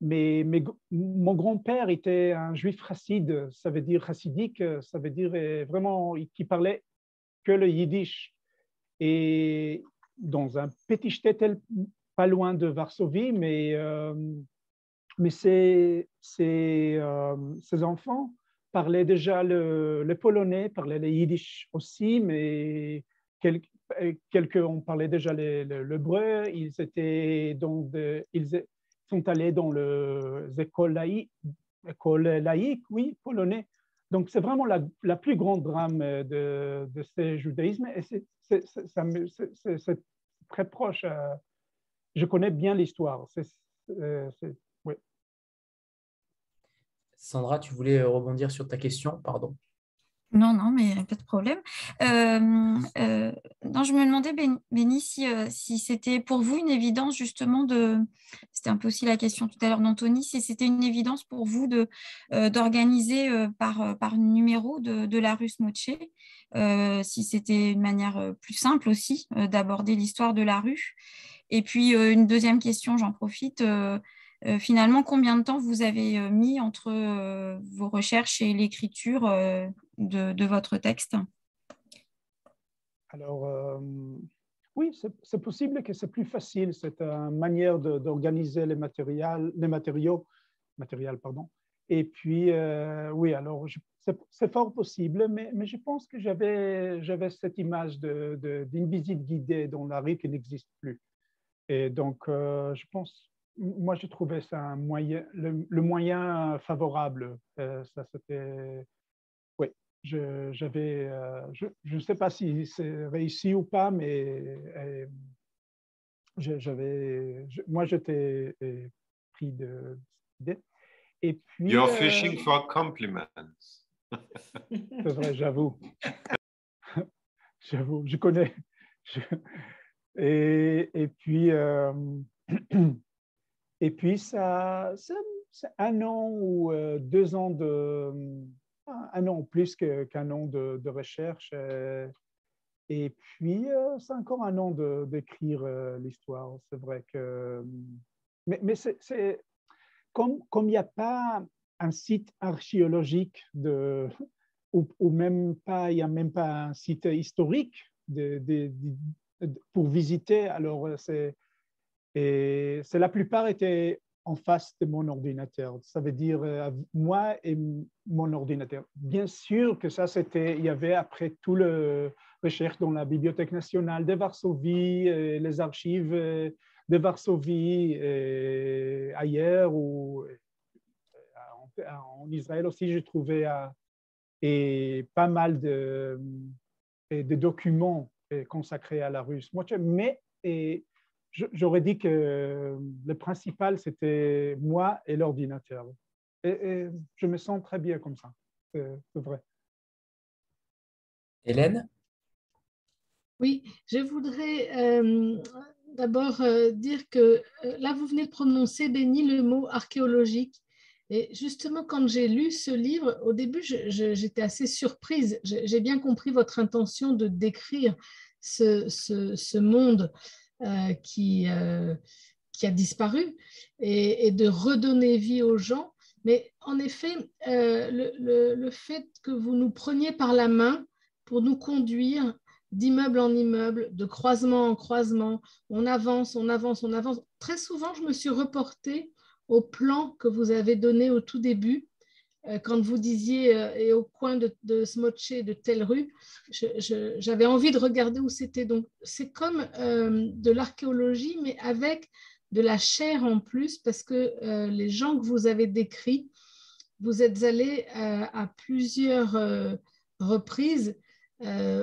mon grand-père était un juif chassid, ça veut dire chassidique, ça veut dire euh, vraiment qui parlait que le yiddish. Et dans un petit shtetl pas loin de Varsovie, mais, ces, ces, ces, enfants parlaient déjà le, polonais, parlaient le yiddish aussi, mais quelques, quelques ont parlé déjà le, le, Ils étaient donc ils sont allés dans les écoles laïques, école laïque, oui, polonais. Donc, c'est vraiment la, la, plus grande drame de, de ce judaïsme et c'est très proche. je connais bien l'histoire. Sandra, tu voulais rebondir sur ta question, pardon. Non, non, mais pas de problème. Je me demandais, Béni, si, si c'était pour vous une évidence justement de, c'était un peu aussi la question tout à l'heure d'Anthony, si c'était une évidence pour vous d'organiser par, par numéro de, la Russe Moche, si c'était une manière plus simple aussi d'aborder l'histoire de la rue. Et puis une deuxième question, j'en profite. Finalement, combien de temps vous avez mis entre vos recherches et l'écriture de, votre texte Alors, oui, c'est possible que c'est plus facile, cette manière d'organiser les, les matériaux, matériel, pardon. Et puis, oui, alors, c'est fort possible, mais, mais, je pense que j'avais cette image d'une visite guidée dans la rue qui n'existe plus. Et donc, je pense moi, j'ai trouvé ça le, moyen favorable. Euh, ça, c'était. Oui, j'avais. Euh, je ne sais pas si c'est réussi ou pas, mais euh, j'avais. Moi, j'étais pris de. Et puis. You're fishing for compliments. c'est vrai, j'avoue. j'avoue, je connais. Et, et, puis. Et puis, ça, c'est un an ou euh, deux ans de, un an plus qu'un an de, recherche. Euh, et puis, euh, c'est encore un an d'écrire l'histoire. C'est vrai que. Mais, c'est comme il n'y a pas un site archéologique ou, même pas, il n'y a même pas un site historique pour visiter, alors c'est et la plupart étaient en face de mon ordinateur. Ça veut dire euh, moi et mon ordinateur. Bien sûr que ça, c'était, il y avait après tout le recherche dans la Bibliothèque nationale de Varsovie, euh, les archives euh, de Varsovie, ailleurs ou en Israël aussi, j'ai trouvé pas mal de, de documents consacrés à la Russe. Mais et, j'aurais dit que le principal, c'était moi et l'ordinateur. Et, je me sens très bien comme ça, c'est vrai. Hélène? Oui, je voudrais euh, d'abord euh, dire que euh, là, vous venez de prononcer, Béni, le mot archéologique. Et justement, quand j'ai lu ce livre, au début, j'étais assez surprise. J'ai bien compris votre intention de décrire ce, ce, ce monde euh, qui, euh, qui a disparu et, de redonner vie aux gens. Mais en effet, euh, le, le, fait que vous nous preniez par la main pour nous conduire d'immeuble en immeuble, de croisement en croisement, on avance, on avance, on avance. Très souvent, je me suis reportée au plan que vous avez donné au tout début euh, quand vous disiez euh, et au coin de, de de telle rue, j'avais envie de regarder où c'était. Donc, c'est comme euh, de l'archéologie, mais avec de la chair en plus, parce que les gens que vous avez décrits, vous êtes allés à plusieurs reprises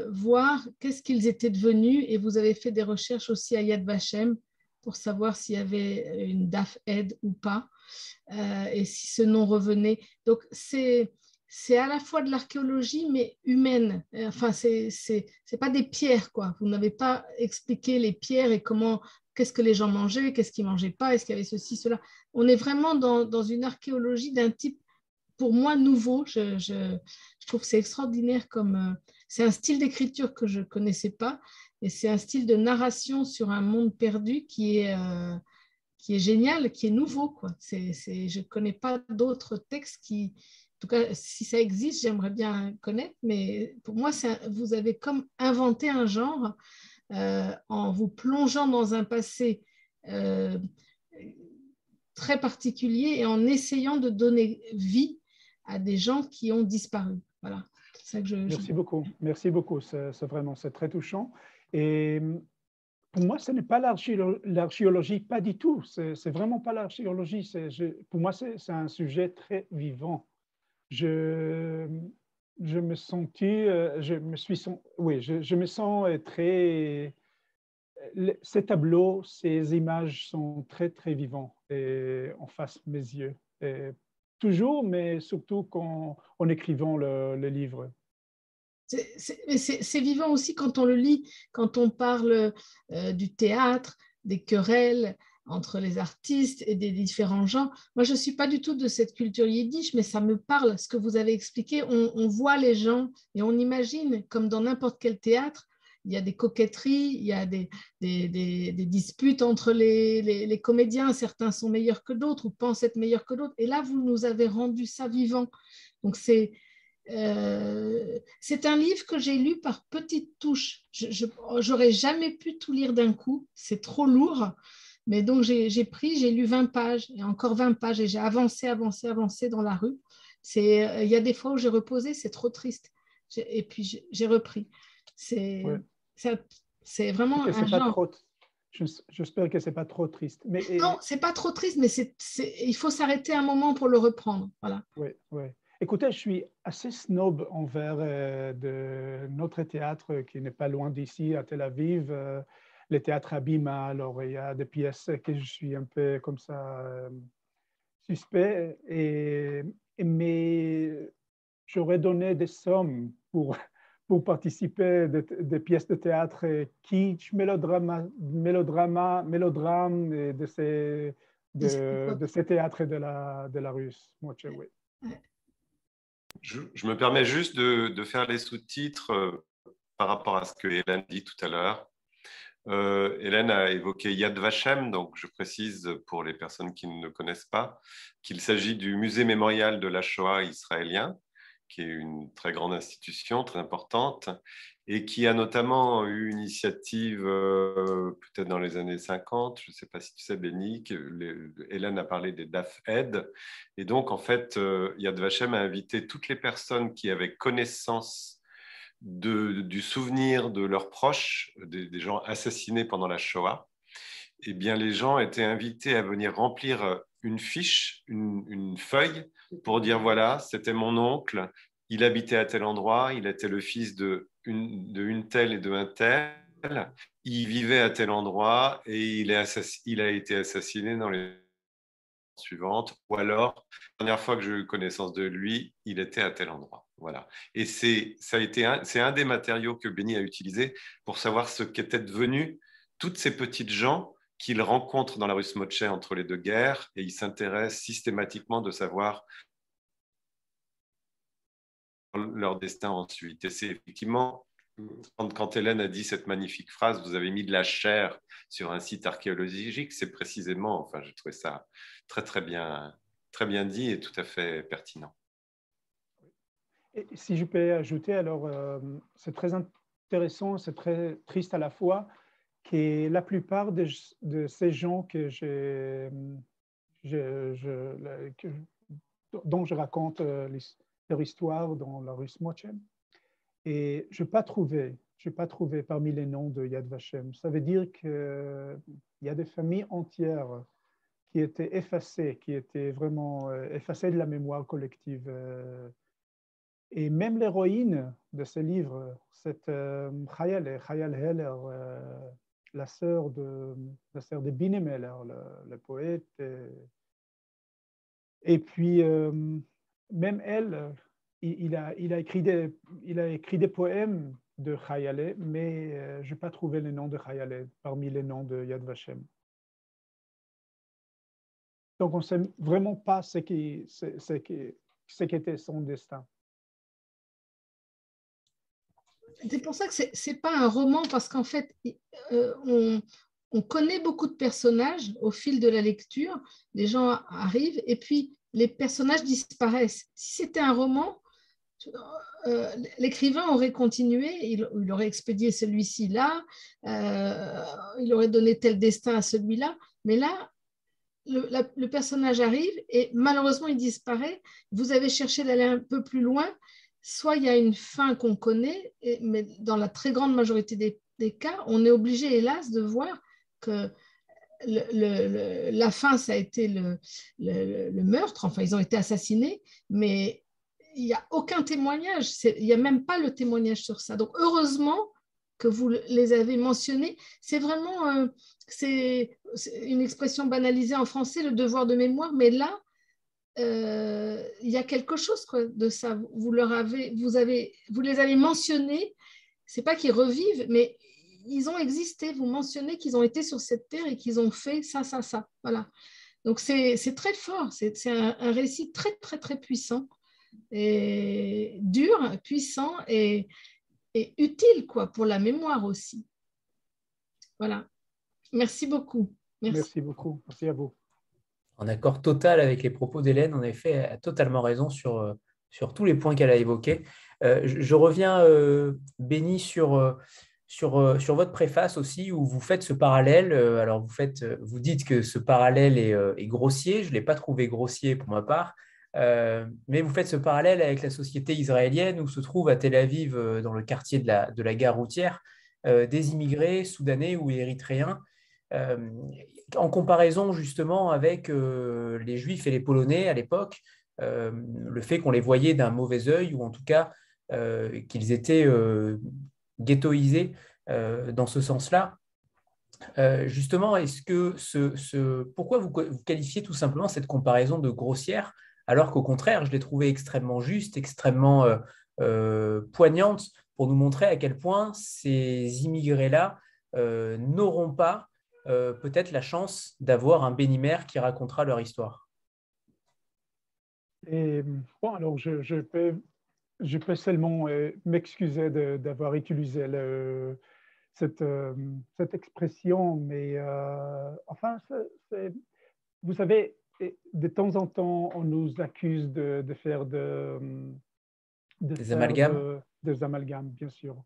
voir qu'est-ce qu'ils étaient devenus et vous avez fait des recherches aussi à Yad Vashem pour savoir s'il y avait une DAF aide ou pas. Euh, et si ce nom revenait. Donc, c'est c'est à la fois de l'archéologie, mais humaine. Enfin, c'est n'est pas des pierres, quoi. Vous n'avez pas expliqué les pierres et comment, qu'est-ce que les gens mangeaient, qu'est-ce qu'ils mangeaient pas, est-ce qu'il y avait ceci, cela. On est vraiment dans, dans une archéologie d'un type, pour moi, nouveau. Je, je, trouve que c'est extraordinaire comme... Euh, c'est un style d'écriture que je connaissais pas et c'est un style de narration sur un monde perdu qui est... Euh, qui est génial, qui est nouveau. Quoi. C'est, je ne connais pas d'autres textes qui, en tout cas, si ça existe, j'aimerais bien connaître, mais pour moi, vous avez comme inventé un genre euh, en vous plongeant dans un passé très particulier et en essayant de donner vie à des gens qui ont disparu. Voilà. Ça que je, Merci beaucoup. Merci beaucoup. C'est vraiment c'est très touchant. Et pour moi, ce n'est pas l'archéologie, pas du tout. C'est vraiment pas l'archéologie. Pour moi, c'est un sujet très vivant. Je, je me sentis, euh, je me suis, oui, je, me sens très ces tableaux, ces images sont très, très vivants en face mes yeux. toujours, mais surtout quand, en écrivant le, livre. C'est vivant aussi quand on le lit, quand on parle euh, du théâtre, des querelles entre les artistes et des différents genres. Moi, je ne suis pas du tout de cette culture yiddish, mais ça me parle, ce que vous avez expliqué. On, voit les gens et on imagine, comme dans n'importe quel théâtre, il y a des coquetteries, il y a des, des, disputes entre les, les, comédiens. Certains sont meilleurs que d'autres ou pensent être meilleurs que d'autres. Et là, vous nous avez rendu ça vivant. Donc, c'est. Euh, c'est un livre que j'ai lu par petites touches. Je n'aurais jamais pu tout lire d'un coup, c'est trop lourd. Mais donc j'ai pris, j'ai lu 20 pages et encore 20 pages et j'ai avancé, avancé, avancé dans la rue. Il y a des fois où j'ai reposé, c'est trop triste. Et puis j'ai repris. C'est vraiment un genre. J'espère que c'est pas trop triste. Mais, Non, c'est pas trop triste, mais c'est, il faut s'arrêter un moment pour le reprendre. Voilà. Oui, oui. Écoutez, je suis assez snob envers euh, de notre théâtre qui n'est pas loin d'ici, à Tel Aviv, euh, le théâtre Abima. Alors, il y a des pièces que je suis un peu comme ça euh, suspect, et, mais j'aurais donné des sommes pour pour participer des pièces de théâtre kitsch, mélodrama, mélodrama, mélodrame de ces, de, de ces théâtres de la, de la Russe. Je, je, me permets juste de, faire les sous-titres euh, par rapport à ce que Hélène dit tout à l'heure. Euh, Hélène a évoqué Yad Vashem, donc je précise pour les personnes qui ne connaissent pas qu'il s'agit du musée mémorial de la Shoah israélien, qui est une très grande institution, très importante, et qui a notamment eu une initiative euh, peut-être dans les années 50, je ne sais pas si tu sais, Béni, Hélène a parlé des DAF-Ed, et donc en fait, euh, Yad Vashem a invité toutes les personnes qui avaient connaissance du souvenir de leurs proches, des, gens assassinés pendant la Shoah, eh bien, les gens étaient invités à venir remplir une fiche, une, feuille pour dire voilà, c'était mon oncle, il habitait à tel endroit, il était le fils de une, de une telle et de un tel, il vivait à tel endroit et il, est il a été assassiné dans les suivantes, ou alors, la dernière fois que j'ai eu connaissance de lui, il était à tel endroit. Voilà. Et c'est, ça a été un, c'est un des matériaux que Benny a utilisé pour savoir ce qu'étaient devenus toutes ces petites gens qu'il rencontre dans la rue Smotche entre les deux guerres, et il s'intéresse systématiquement de savoir leur destin ensuite. Et c'est effectivement, quand, Hélène a dit cette magnifique phrase, vous avez mis de la chair sur un site archéologique, c'est précisément, enfin, j'ai trouvé ça très, très bien, très bien dit et tout à fait pertinent. Si je peux ajouter, alors, euh, c'est très intéressant, c'est très triste à la fois, que la plupart de, ces gens que je, dont je raconte euh, leur histoire dans la rue Smochem, et je n'ai pas trouvé, je pas trouvé parmi les noms de Yad Vashem. Ça veut dire qu'il y a des familles entières qui étaient effacées, qui étaient vraiment euh, effacées de la mémoire collective. Euh. Et même l'héroïne de ce livre, cette Chayal, Chayal Heller, la sœur de, la sœur de Binemeller, le, poète. Et, puis, euh, même elle, il, a, il, a écrit des, il a écrit des poèmes de Chayale, mais euh, je n'ai pas trouvé les noms de Chayale parmi les noms de Yad Vashem. Donc, on ne sait vraiment pas ce qui, ce, ce qui, ce qui était son destin. C'est pour ça que ce n'est pas un roman, parce qu'en fait, euh, on, on, connaît beaucoup de personnages au fil de la lecture. Les gens arrivent et puis les personnages disparaissent. Si c'était un roman, l'écrivain aurait continué, il, aurait expédié celui-ci là, il aurait donné tel destin à celui-là, mais là, le, personnage arrive et malheureusement il disparaît. Vous avez cherché d'aller un peu plus loin. Soit il y a une fin qu'on connaît, mais dans la très grande majorité des, cas, on est obligé, hélas, de voir que la fin, ça a été le, meurtre. Enfin, ils ont été assassinés, mais il n'y a aucun témoignage. Il n'y a même pas le témoignage sur ça. Donc, heureusement que vous les avez mentionnés. C'est vraiment euh, une expression banalisée en français, le devoir de mémoire, mais là, euh, il y a quelque chose de ça. Vous, leur avez, vous, avez, vous les avez mentionnés, c'est pas qu'ils revivent, mais ils ont existé. Vous mentionnez qu'ils ont été sur cette terre et qu'ils ont fait ça, ça, ça. Voilà. Donc c'est très fort, c'est un, un, récit très, très, très puissant, et dur, puissant et, et utile quoi, pour la mémoire aussi. Voilà. Merci beaucoup. Merci. beaucoup. Merci à vous. En accord total avec les propos d'Hélène, en effet, elle a totalement raison sur, euh, sur tous les points qu'elle a évoqués. Euh, je, reviens, euh, Béni, sur, sur, sur votre préface aussi, où vous faites ce parallèle. alors, vous, faites, vous dites que ce parallèle est, grossier. Je ne l'ai pas trouvé grossier pour ma part. mais vous faites ce parallèle avec la société israélienne où se trouve à Tel Aviv, dans le quartier de la, de la gare routière, des immigrés soudanais ou érythréens euh, en comparaison justement avec euh, les Juifs et les Polonais à l'époque, euh, le fait qu'on les voyait d'un mauvais œil, ou en tout cas qu'ils étaient ghettoisés dans ce sens-là. justement, est-ce que ce, pourquoi vous, qualifiez tout simplement cette comparaison de grossière, alors qu'au contraire, je l'ai trouvée extrêmement juste, extrêmement poignante pour nous montrer à quel point ces immigrés-là n'auront pas euh, peut-être la chance d'avoir un bénimère qui racontera leur histoire. Et, bon, alors je, je, peux, je peux seulement euh, m'excuser d'avoir utilisé le, cette, euh, cette, expression, mais enfin, vous savez, de temps en temps, on nous accuse de, de faire de, des amalgames. des amalgames, bien sûr.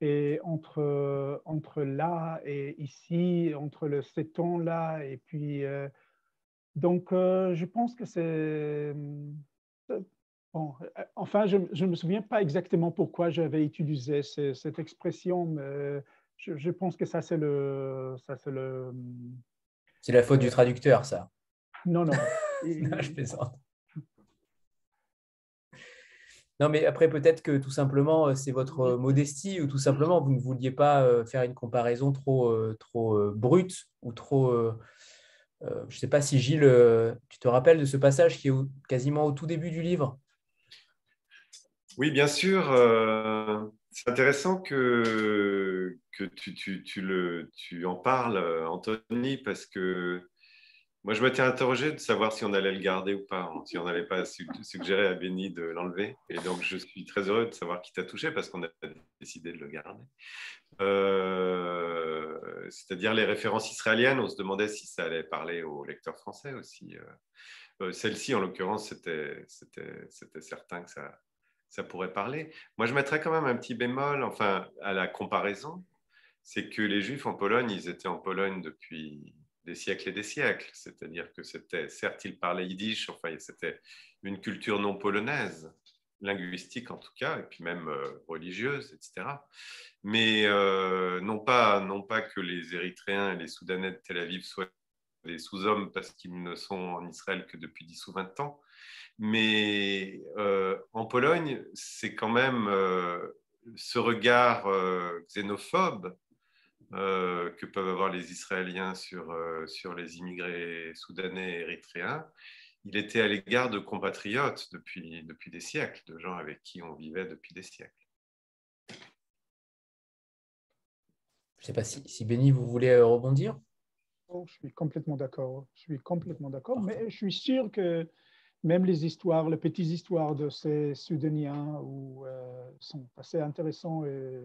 Et entre, entre là et ici, entre le seton là, et puis. Euh, donc, euh, je pense que c'est. Euh, bon, enfin, je ne me souviens pas exactement pourquoi j'avais utilisé cette expression, mais je, je, pense que ça, c'est le. Ça, c'est le. C'est la faute du traducteur, ça. Non, non. non je plaisante. Non, mais après, peut-être que tout simplement, euh, c'est votre euh, modestie ou tout simplement, vous ne vouliez pas euh, faire une comparaison trop, trop brute ou trop. je ne sais pas si Gilles, tu te rappelles de ce passage qui est quasiment au tout début du livre? Oui, bien sûr. c'est intéressant que, que tu, tu, tu, le, tu en parles, Anthony, parce que moi, je m'étais interrogé de savoir si on allait le garder ou pas, hein, si on n'allait pas suggérer à Benny de l'enlever. Et donc, je suis très heureux de savoir qui t'a touché parce qu'on a décidé de le garder. Euh, c'est-à-dire les références israéliennes, on se demandait si ça allait parler aux lecteurs français aussi. Euh, euh, celle-ci, en l'occurrence, c'était certain que ça, ça pourrait parler. Moi, je mettrais quand même un petit bémol, enfin, à la comparaison, c'est que les Juifs en Pologne, ils étaient en Pologne depuis des siècles et des siècles. C'est-à-dire que c'était, certes, ils parlaient yiddish, enfin, c'était une culture non polonaise, linguistique en tout cas, et puis même euh, religieuse, etc. Mais euh, non, pas, non pas que les Érythréens et les Soudanais de Tel Aviv soient des sous-hommes parce qu'ils ne sont en Israël que depuis 10 ou 20 ans. Mais euh, en Pologne, c'est quand même ce regard xénophobe euh, que peuvent avoir les Israéliens sur, euh, sur les immigrés soudanais et érythréens, il était à l'égard de compatriotes depuis, depuis des siècles, de gens avec qui on vivait depuis des siècles. Je ne sais pas si, si Béni, vous voulez euh, rebondir oh, Je suis complètement d'accord. Je suis complètement d'accord, mais je suis sûr que même les histoires, les petites histoires de ces Soudaniens sont assez intéressantes et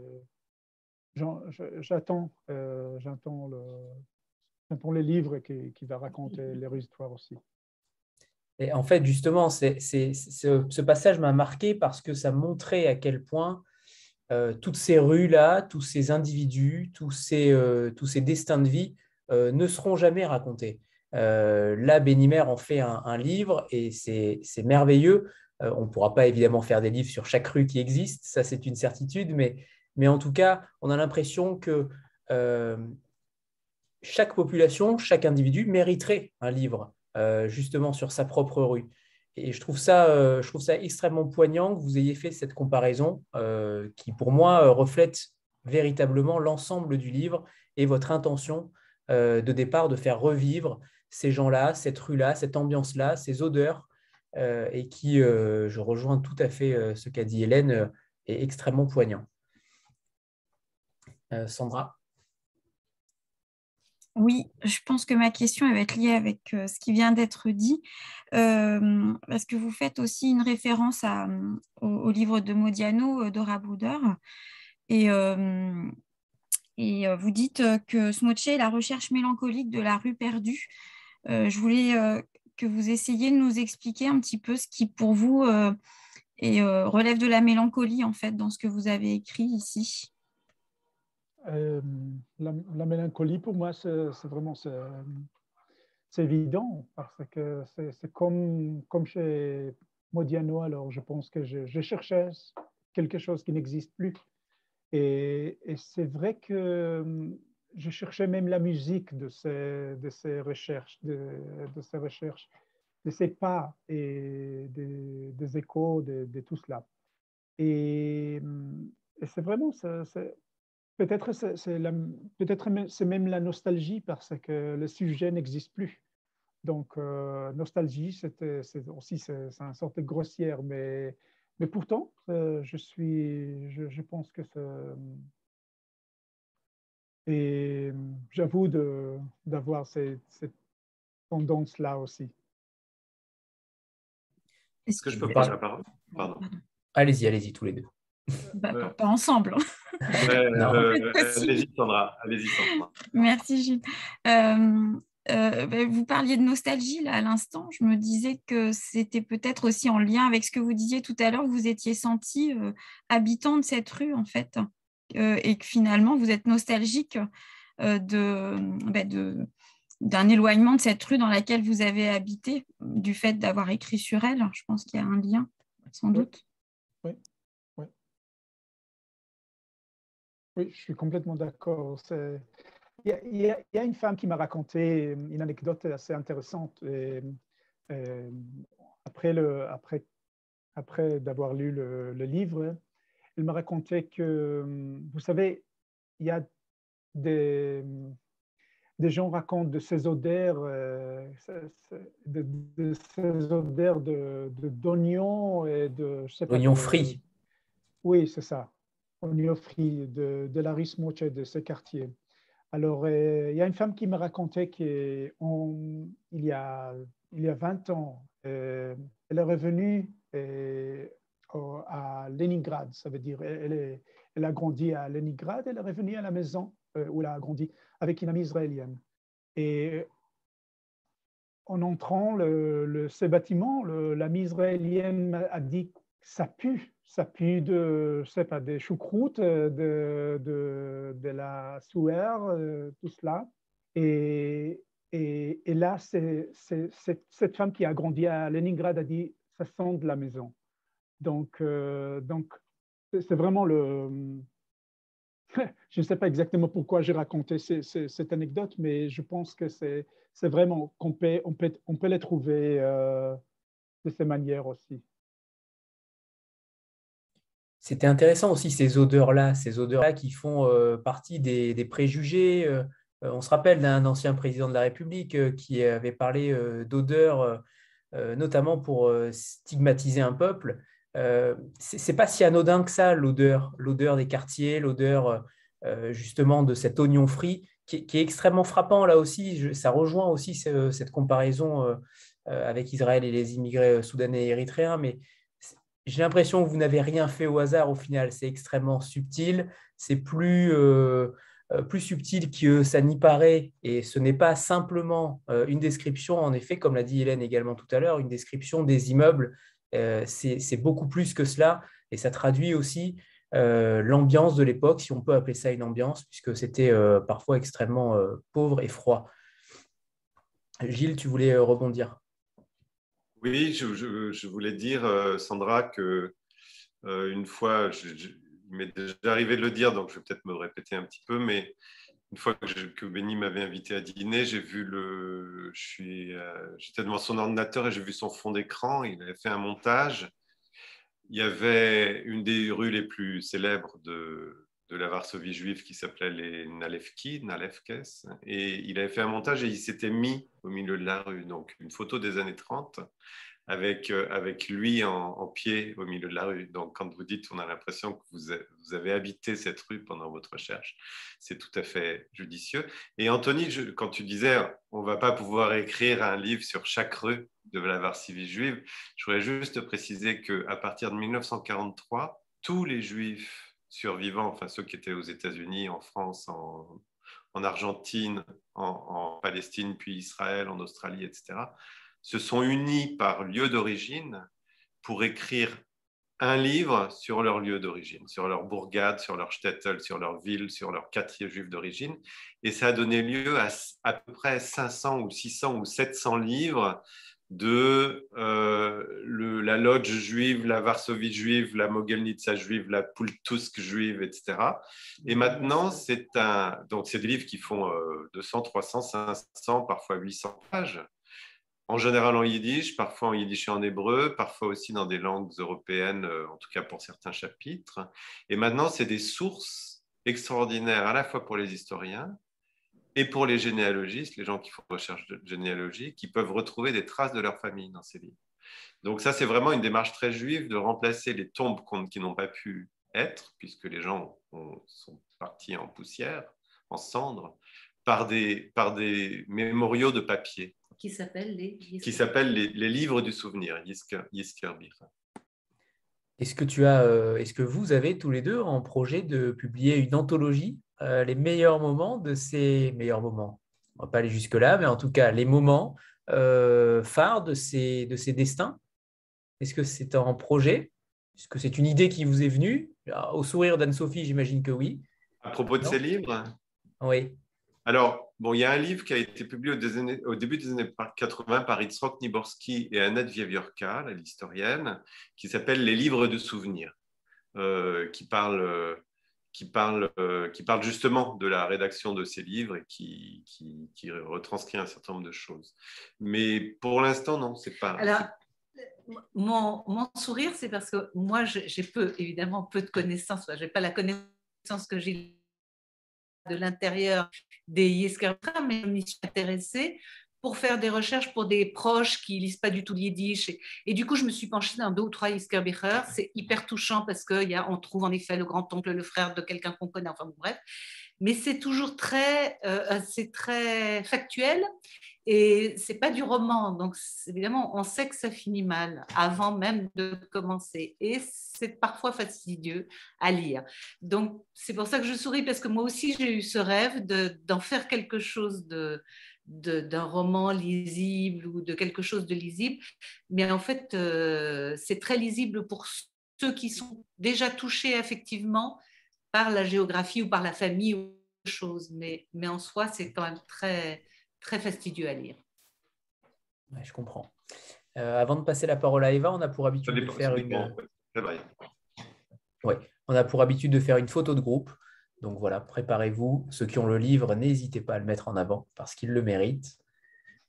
j'attends euh, le, les livres qui, qui va raconter les histoires aussi. Et en fait, justement, ce passage m'a marqué parce que ça montrait à quel point toutes ces rues-là, tous ces individus, tous ces, tous ces destins de vie ne seront jamais racontés. là, Bénimer en fait un, livre et c'est merveilleux. on ne pourra pas évidemment faire des livres sur chaque rue qui existe, ça c'est une certitude, mais, mais en tout cas, on a l'impression que chaque population, chaque individu mériterait un livre justement sur sa propre rue. Et je trouve, ça, je trouve ça extrêmement poignant que vous ayez fait cette comparaison qui, pour moi, reflète véritablement l'ensemble du livre et votre intention de départ de faire revivre ces gens-là, cette rue-là, cette ambiance-là, ces odeurs, et qui, je rejoins tout à fait ce qu'a dit Hélène, est extrêmement poignant. Sandra oui, je pense que ma question va être liée avec euh, ce qui vient d'être dit, euh, parce que vous faites aussi une référence au, livre de Modiano, euh, Dora Bruder, et, et vous dites que Smoche est la recherche mélancolique de la rue perdue. je voulais que vous essayiez de nous expliquer un petit peu ce qui, pour vous, relève de la mélancolie, en fait, dans ce que vous avez écrit ici. Euh, la, mélancolie, pour moi, c'est vraiment c'est évident parce que c'est comme, comme chez Modiano. Alors, je pense que je, cherchais quelque chose qui n'existe plus. Et, c'est vrai que je cherchais même la musique de ces, de ces recherches, de, de ces recherches, de ces pas et des, échos de, de, tout cela. Et, et c'est vraiment, Peut-être c'est peut-être c'est même la nostalgie parce que le sujet n'existe plus. Donc euh, nostalgie, c'était aussi c'est une sorte de grossière, mais mais pourtant euh, je suis, je, pense que et j'avoue d'avoir cette, cette tendance là aussi. Est-ce que je peux prendre la parole? Pardon. Allez-y, allez-y tous les deux. Bah, pas, ensemble. Euh, allez-y, Sandra. Merci, Gilles. Euh, euh, bah, vous parliez de nostalgie là, à l'instant. Je me disais que c'était peut-être aussi en lien avec ce que vous disiez tout à l'heure, que vous étiez senti habitant de cette rue, en fait, et que finalement, vous êtes nostalgique de, bah, de, d'un éloignement de cette rue dans laquelle vous avez habité, du fait d'avoir écrit sur elle. Je pense qu'il y a un lien, sans doute. Oui. Oui, je suis complètement d'accord. Il, y, a une femme qui m'a raconté une anecdote assez intéressante. Et, après, le, après, après d'avoir lu le, livre, elle m'a raconté que, vous savez, il y a des, des gens racontent de ces odeurs, euh, de, ces odeurs de, d'oignons et de... Oignons frits. Oui, c'est ça on y offrit de, de la de ce quartier. Alors, euh, il y a une femme qui me racontait qu'il y, a, il y a 20 ans, euh, elle est revenue euh, à Leningrad, ça veut dire elle, a grandi à Leningrad, elle est revenue à la maison où elle a grandi avec une amie israélienne. Et en entrant le, le, ce bâtiment, l'amie israélienne a dit ça pue ça pue de, je sais pas, des choucroutes, euh, de, de, de la sueur, euh, tout cela. Et, et, et là, c'est, cette femme qui a grandi à Leningrad a dit, ça sent de la maison. Donc, euh, donc c'est vraiment le... je ne sais pas exactement pourquoi j'ai raconté cette anecdote, mais je pense que c'est vraiment qu'on peut, on peut, on peut les trouver de ces manières aussi. C'était intéressant aussi ces odeurs-là, ces odeurs-là qui font euh, partie des, préjugés. Euh, euh, on se rappelle d'un ancien président de la République qui avait parlé d'odeurs, notamment pour stigmatiser un peuple. C'est pas si anodin que ça, l'odeur, l'odeur des quartiers, l'odeur justement de cet oignon frit, qui, est extrêmement frappant là aussi. ça rejoint aussi cette comparaison avec Israël et les immigrés soudanais et érythréens, mais j'ai l'impression que vous n'avez rien fait au hasard au final. C'est extrêmement subtil. C'est plus, euh, plus subtil que ça n'y paraît, et ce n'est pas simplement une description, en effet, comme l'a dit Hélène également tout à l'heure, une description des immeubles, c'est beaucoup plus que cela, et ça traduit aussi l'ambiance de l'époque, si on peut appeler ça une ambiance, puisque c'était parfois extrêmement pauvre et froid. Gilles, tu voulais rebondir Oui, je, voulais dire, Sandra, que une fois, il m'est déjà arrivé de le dire, donc je vais peut-être me répéter un petit peu, mais une fois que, que Benny m'avait invité à dîner, j'ai vu le, je suis, euh, j'étais devant son ordinateur et j'ai vu son fond d'écran. Il avait fait un montage. Il y avait une des rues les plus célèbres de, de la Varsovie juive qui s'appelait les Nalevki, Nalevkes, et il avait fait un montage et il s'était mis au milieu de la rue, donc une photo des années 30 avec, euh, avec lui en, pied au milieu de la rue. Donc, quand vous dites on a l'impression que vous, avez habité cette rue pendant votre recherche, c'est tout à fait judicieux. Et Anthony, quand tu disais on ne va pas pouvoir écrire un livre sur chaque rue de la Varsovie juive, je voudrais juste préciser qu'à partir de 1943, tous les juifs survivants, enfin ceux qui étaient aux États-Unis, en France, en, en Argentine, en, en Palestine, puis Israël, en Australie, etc., se sont unis par lieu d'origine pour écrire un livre sur leur lieu d'origine, sur leur bourgade, sur leur shtetl, sur leur ville, sur leur quartier juif d'origine. Et ça a donné lieu à à peu près 500 ou 600 ou 700 livres de euh, le, la Lodge juive, la Varsovie juive, la Mogelnitsa juive, la Pultusk juive, etc. Et maintenant, c'est un, donc c'est des livres qui font 200, 300, 500, parfois 800 pages en général en yiddish, parfois en yiddish et en hébreu, parfois aussi dans des langues européennes, euh, en tout cas pour certains chapitres. Et maintenant, c'est des sources extraordinaires à la fois pour les historiens et pour les généalogistes, les gens qui font recherche de généalogie, qui peuvent retrouver des traces de leur famille dans ces livres. Donc ça, c'est vraiment une démarche très juive de remplacer les tombes qui n'ont pas pu être, puisque les gens sont partis en poussière, en cendres, par des, par des mémoriaux de papier. Qui s'appelle les, qui s'appelle les, les, livres du souvenir, Yisker, Est-ce que tu as, euh, est-ce que vous avez tous les deux en projet de publier une anthologie, euh, les meilleurs moments de ces meilleurs moments On va pas aller jusque là, mais en tout cas les moments euh, phares de ces de ces destins. Est-ce que c'est en projet? Est-ce que c'est une idée qui vous est venue? Au sourire d'Anne-Sophie, j'imagine que oui. À propos de ces livres? Oui. Alors, bon, il y a un livre qui a été publié au, début des années 80 par Itzrok Niborski et Annette Vieviorka, l'historienne, qui s'appelle Les livres de souvenirs, euh, qui, parle, qui, parle, euh, qui parle justement de la rédaction de ces livres et qui, qui, retranscrit un certain nombre de choses. Mais pour l'instant, non, c'est pas. Alors, mon, mon sourire, c'est parce que moi, j'ai peu, évidemment, peu de connaissances. Je n'ai pas la connaissance que j'ai de l'intérieur des Yeskertra, mais je m'y suis intéressée pour faire des recherches pour des proches qui lisent pas du tout le yiddish. Et, du coup, je me suis penchée dans deux ou trois Yiskerbicher. C'est hyper touchant parce qu'on trouve en effet le grand-oncle, le frère de quelqu'un qu'on connaît, enfin bref. Mais c'est toujours très, euh, c'est très factuel et c'est pas du roman, donc évidemment, on sait que ça finit mal avant même de commencer. Et c'est parfois fastidieux à lire. Donc c'est pour ça que je souris, parce que moi aussi j'ai eu ce rêve d'en faire quelque chose de d'un roman lisible ou de quelque chose de lisible. Mais en fait, euh, c'est très lisible pour ceux qui sont déjà touchés effectivement par la géographie ou par la famille ou chose. Mais, mais en soi, c'est quand même très très fastidieux à lire. je comprends. Euh, avant de passer la parole à Eva, on a pour habitude de faire une. on a pour habitude de faire une photo de groupe. Donc voilà, préparez-vous. Ceux qui ont le livre, n'hésitez pas à le mettre en avant parce qu'ils le méritent.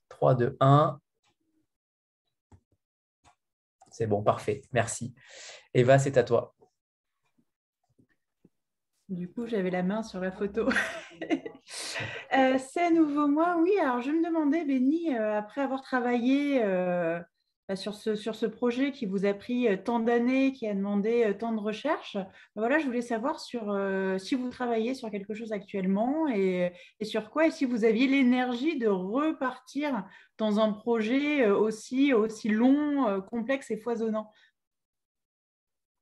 3, 2, 1. C'est bon, parfait. Merci. Eva, c'est à toi. Du coup, j'avais la main sur la photo. Euh, c'est nouveau moi, oui. Alors, je me demandais, Béni, euh, après avoir travaillé euh, sur, ce, sur ce projet qui vous a pris tant d'années, qui a demandé tant de recherches, bah, voilà, je voulais savoir sur, si vous travaillez sur quelque chose actuellement et, sur quoi, et si vous aviez l'énergie de repartir dans un projet aussi, aussi long, complexe et foisonnant.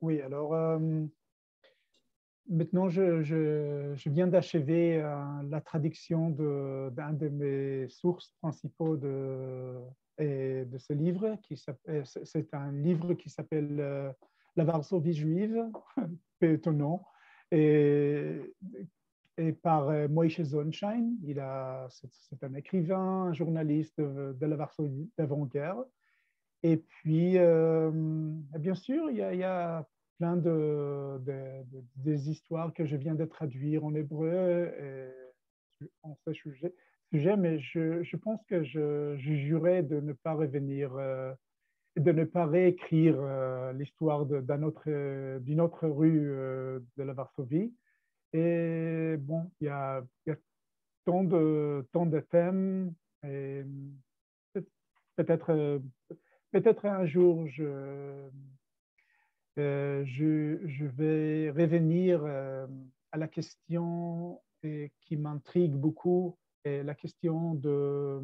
Oui, alors maintenant, je, viens d'achever la traduction d'un de, mes sources principaux de, de ce livre. C'est un livre qui s'appelle La Varsovie juive, peu étonnant, et, et par Moïse Zonschein. C'est un écrivain, un journaliste de, la Varsovie d'avant-guerre. Et puis, bien sûr, il y a plein de, des histoires que je viens de traduire en hébreu et en ce sujet, sujet mais je, pense que je, je, jurais de ne pas revenir, euh, de ne pas réécrire euh, l'histoire d'une autre, autre rue euh, de la Varsovie. Et bon, il y a, tant, de, tant de thèmes et peut-être peut-être un jour je euh, je, vais revenir euh, à la question qui m'intrigue beaucoup, et la question de,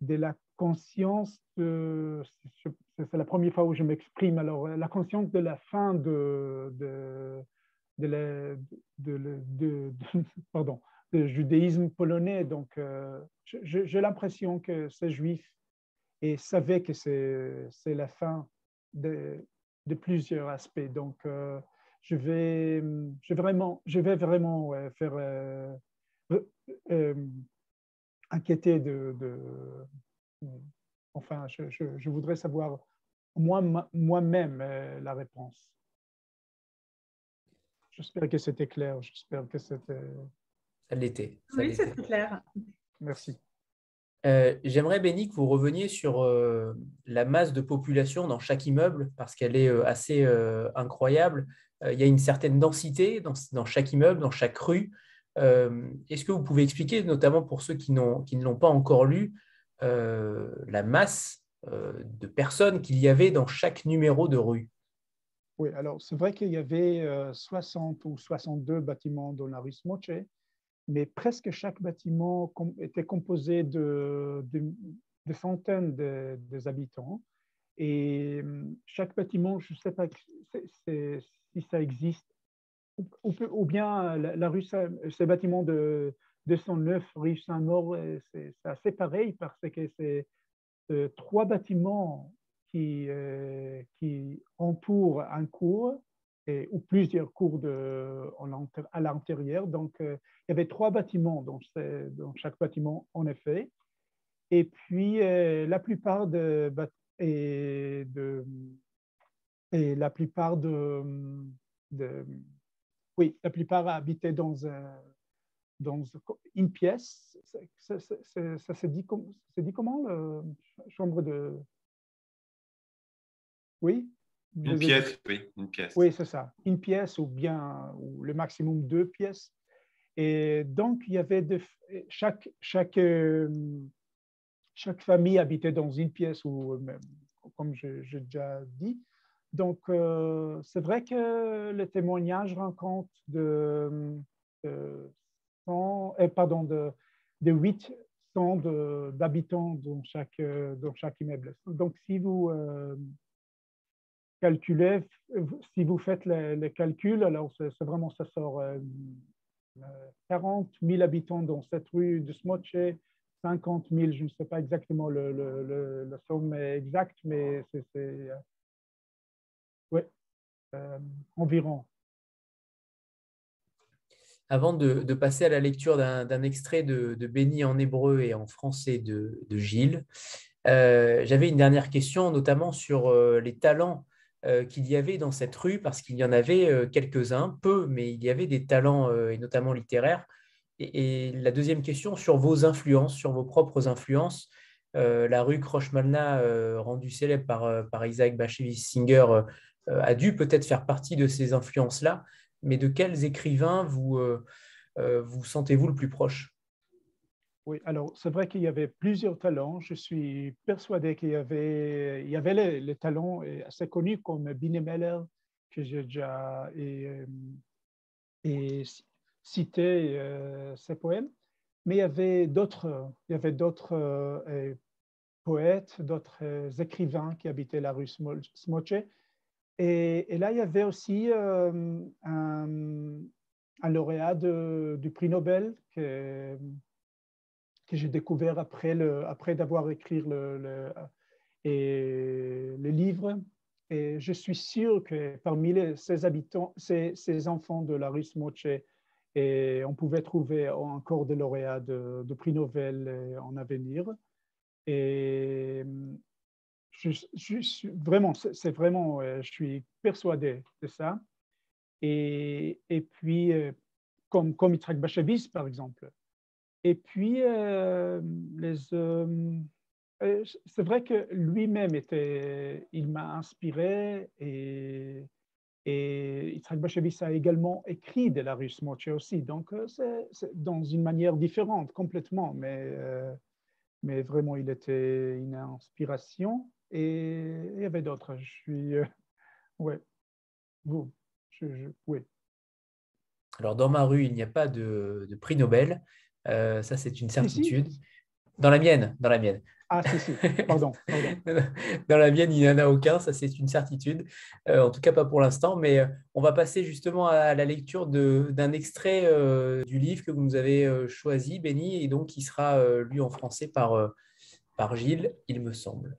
de la conscience, c'est la première fois où je m'exprime, alors la conscience de la fin de, de, de, pardon, judaïsme polonais. Donc, euh, j'ai l'impression que ces juifs et savaient que c'est la fin de, de plusieurs aspects. Donc, euh, je, vais, je, vraiment, je vais vraiment faire euh, euh, inquiéter de, enfin, je, voudrais savoir moi-même la réponse. J'espère que c'était clair. J'espère que c'était. Ça l'était. Oui, c'est clair. Merci. Euh, j'aimerais, Béni, que vous reveniez sur euh, la masse de population dans chaque immeuble, parce qu'elle est euh, assez incroyable. il y a une certaine densité dans, chaque immeuble, dans chaque rue. Est-ce que vous pouvez expliquer, notamment pour ceux qui, qui ne l'ont pas encore lu, la masse de personnes qu'il y avait dans chaque numéro de rue? Oui, alors c'est vrai qu'il y avait 60 ou 62 bâtiments dans la rue Smoche mais presque chaque bâtiment était composé de, centaines d'habitants. Et hum, chaque bâtiment, je ne sais pas si ça existe, ou, bien la, rue, ces bâtiments de 209 rue Saint-Maur, c'est assez pareil parce que c'est euh, trois bâtiments qui, euh, qui entourent un cours ou plusieurs cours de, à l'intérieur. Donc, euh, il y avait trois bâtiments dans, dans, chaque bâtiment, en effet. Et puis, euh, la plupart de, et de, et la plupart de, oui, la plupart habitaient dans, dans une pièce. Ça, se dit, dit comment, chambre de... Oui, une pièce, oui, une pièce. Oui, c'est ça. Une pièce ou bien ou le maximum deux pièces. Et donc, il y avait de, chaque, chaque, euh, chaque famille habitait dans une pièce, ou même, comme j'ai déjà dit. Donc, euh, c'est vrai que le témoignage rend compte de, de, 100, euh, pardon, de, de 800 d'habitants dans chaque, dans chaque immeuble. Donc, si vous calculer, si vous faites les, calculs, alors c'est vraiment, ça sort 40 euh, 000 habitants dans cette rue de Smoche, 50 000, je ne sais pas exactement le, somme exacte, mais c'est euh, ouais, euh, environ. Avant de, passer à la lecture d'un extrait de, de Béni en hébreu et en français de, Gilles, j'avais une dernière question, notamment sur les talents euh, qu'il y avait dans cette rue, parce qu'il y en avait euh, quelques-uns, peu, mais il y avait des talents, euh, et notamment littéraires. Et, la deuxième question, sur vos influences, sur vos propres influences. la rue Krochmalna, rendue célèbre par, Isaac Bashevis Singer, a dû peut-être faire partie de ces influences-là, mais de quels écrivains vous, vous sentez-vous le plus proche? Oui, alors c'est vrai qu'il y avait plusieurs talents. Je suis persuadé qu'il y avait, il y avait les, talents assez connus comme Biene Meller, que j'ai déjà et, cité euh, ses poèmes, mais il y avait d'autres, il y avait d'autres euh, poètes, d'autres euh, écrivains qui habitaient la rue Smoche. Et, là, il y avait aussi un un lauréat du prix Nobel que, j'ai découvert après, le, après d'avoir écrit le, livre. Et je suis sûr que parmi ces enfants de la rue Smoche, on pouvait trouver encore des lauréats de, prix Nobel en avenir. Et je, je, vraiment, c'est vraiment, je suis persuadé de ça. Et, et puis, euh, comme, comme Bashevis, par exemple. Et puis, euh, euh, c'est vrai que lui-même était, il m'a inspiré et, et Yitzhak Bashevis a également écrit de la rue Moche aussi. Donc, c'est dans une manière différente complètement, mais, mais vraiment, il était une inspiration. Et il y avait d'autres. Je suis. ouais. Vous oui. Alors, dans ma rue, il n'y a pas de, prix Nobel. Euh, ça, c'est une certitude. Dans la mienne, dans la mienne. Ah, si, si, pardon. dans la mienne, il n'y en a aucun, ça c'est une certitude. Euh, en tout cas, pas pour l'instant, mais euh, on va passer justement à la lecture d'un extrait du livre que vous nous avez choisi, Béni, et donc qui sera lu en français par, par Gilles, il me semble.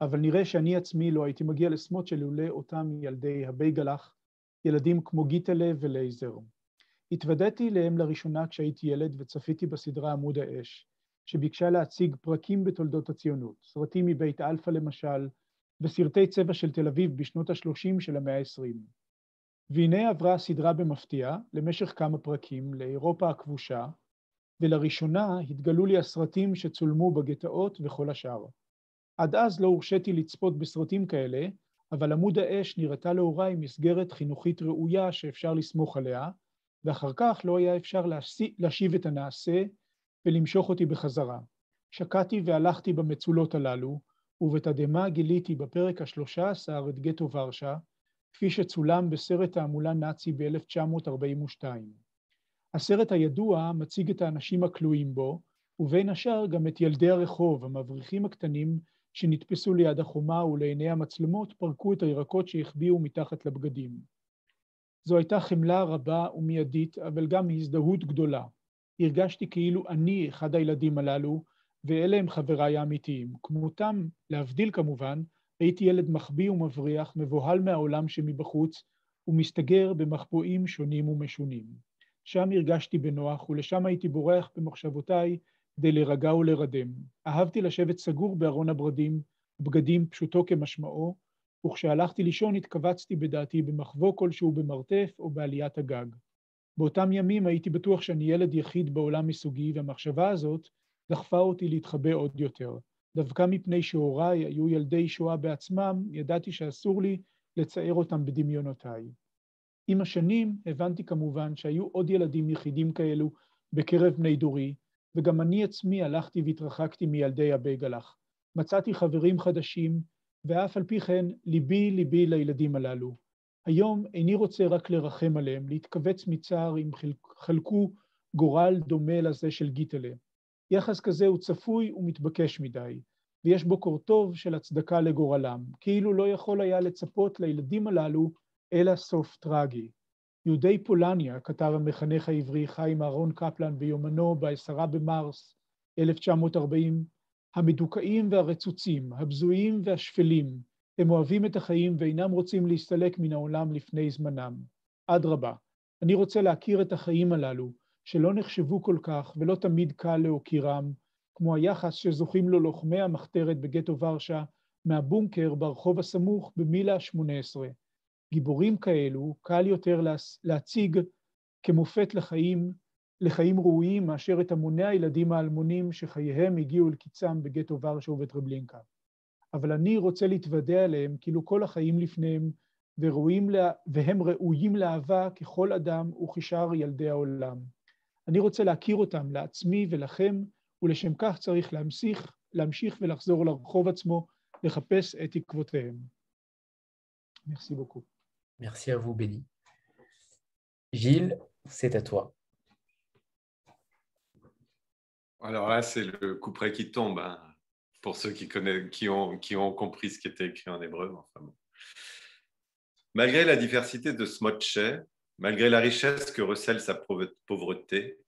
אבל נראה שאני עצמי לא הייתי מגיע לסמות שלולא אותם ילדי הבייגלח, ילדים כמו גיטלה ולייזר. התוודעתי להם לראשונה כשהייתי ילד וצפיתי בסדרה עמוד האש, שביקשה להציג פרקים בתולדות הציונות, סרטים מבית אלפא למשל, וסרטי צבע של תל אביב בשנות ה-30 של המאה ה-20. והנה עברה הסדרה במפתיע, למשך כמה פרקים, לאירופה הכבושה, ולראשונה התגלו לי הסרטים שצולמו בגטאות וכל השאר. עד אז לא הורשיתי לצפות בסרטים כאלה, אבל עמוד האש נראתה להוריי מסגרת חינוכית ראויה שאפשר לסמוך עליה, ואחר כך לא היה אפשר להשיב את הנעשה ולמשוך אותי בחזרה. שקעתי והלכתי במצולות הללו, ובתדהמה גיליתי בפרק השלושה עשר את גטו ורשה, כפי שצולם בסרט תעמולה נאצי ב-1942. הסרט הידוע מציג את האנשים הכלואים בו, ובין השאר גם את ילדי הרחוב, המבריחים הקטנים שנתפסו ליד החומה ולעיני המצלמות פרקו את הירקות שהחביאו מתחת לבגדים. זו הייתה חמלה רבה ומיידית, אבל גם הזדהות גדולה. הרגשתי כאילו אני אחד הילדים הללו, ואלה הם חבריי האמיתיים. כמותם, להבדיל כמובן, הייתי ילד מחביא ומבריח, מבוהל מהעולם שמבחוץ, ומסתגר במחבואים שונים ומשונים. שם הרגשתי בנוח, ולשם הייתי בורח במחשבותיי כדי להירגע ולהירדם. אהבתי לשבת סגור בארון הברדים, בגדים פשוטו כמשמעו, וכשהלכתי לישון התכווצתי בדעתי במחבוא כלשהו במרתף או בעליית הגג. באותם ימים הייתי בטוח שאני ילד יחיד בעולם מסוגי, והמחשבה הזאת דחפה אותי להתחבא עוד יותר. דווקא מפני שהוריי היו ילדי שואה בעצמם, ידעתי שאסור לי לצייר אותם בדמיונותיי. עם השנים הבנתי כמובן שהיו עוד ילדים יחידים כאלו בקרב בני דורי, וגם אני עצמי הלכתי והתרחקתי מילדי הבייגלח. מצאתי חברים חדשים, ואף על פי כן ליבי ליבי לילדים הללו. היום איני רוצה רק לרחם עליהם, להתכווץ מצער אם חלקו גורל דומה לזה של גיטלה. יחס כזה הוא צפוי ומתבקש מדי, ויש בו קור טוב של הצדקה לגורלם, כאילו לא יכול היה לצפות לילדים הללו אלא סוף טרגי. יהודי פולניה, כתב המחנך העברי חיים אהרון קפלן ביומנו ב-10 במרס 1940, המדוכאים והרצוצים, הבזויים והשפלים, הם אוהבים את החיים ואינם רוצים להסתלק מן העולם לפני זמנם. אדרבה, אני רוצה להכיר את החיים הללו, שלא נחשבו כל כך ולא תמיד קל להוקירם, כמו היחס שזוכים לו לוחמי המחתרת בגטו ורשה מהבונקר ברחוב הסמוך במילה 18. גיבורים כאלו קל יותר להציג כמופת לחיים, לחיים ראויים מאשר את המוני הילדים האלמונים שחייהם הגיעו אל קיצם בגטו ורשה ובטרבלינקה. אבל אני רוצה להתוודע עליהם כאילו כל החיים לפניהם והם ראויים לאהבה ככל אדם וכשאר ילדי העולם. אני רוצה להכיר אותם לעצמי ולכם, ולשם כך צריך להמשיך, להמשיך ולחזור לרחוב עצמו, לחפש את עקבותיהם. Merci beaucoup. Merci à vous, Béni. Gilles, c'est à toi. Alors là, c'est le coup près qui tombe, hein, pour ceux qui, ont, compris ce qui était écrit en hébreu. Malgré la diversité de Smotche, malgré la richesse que recèle sa pauvreté,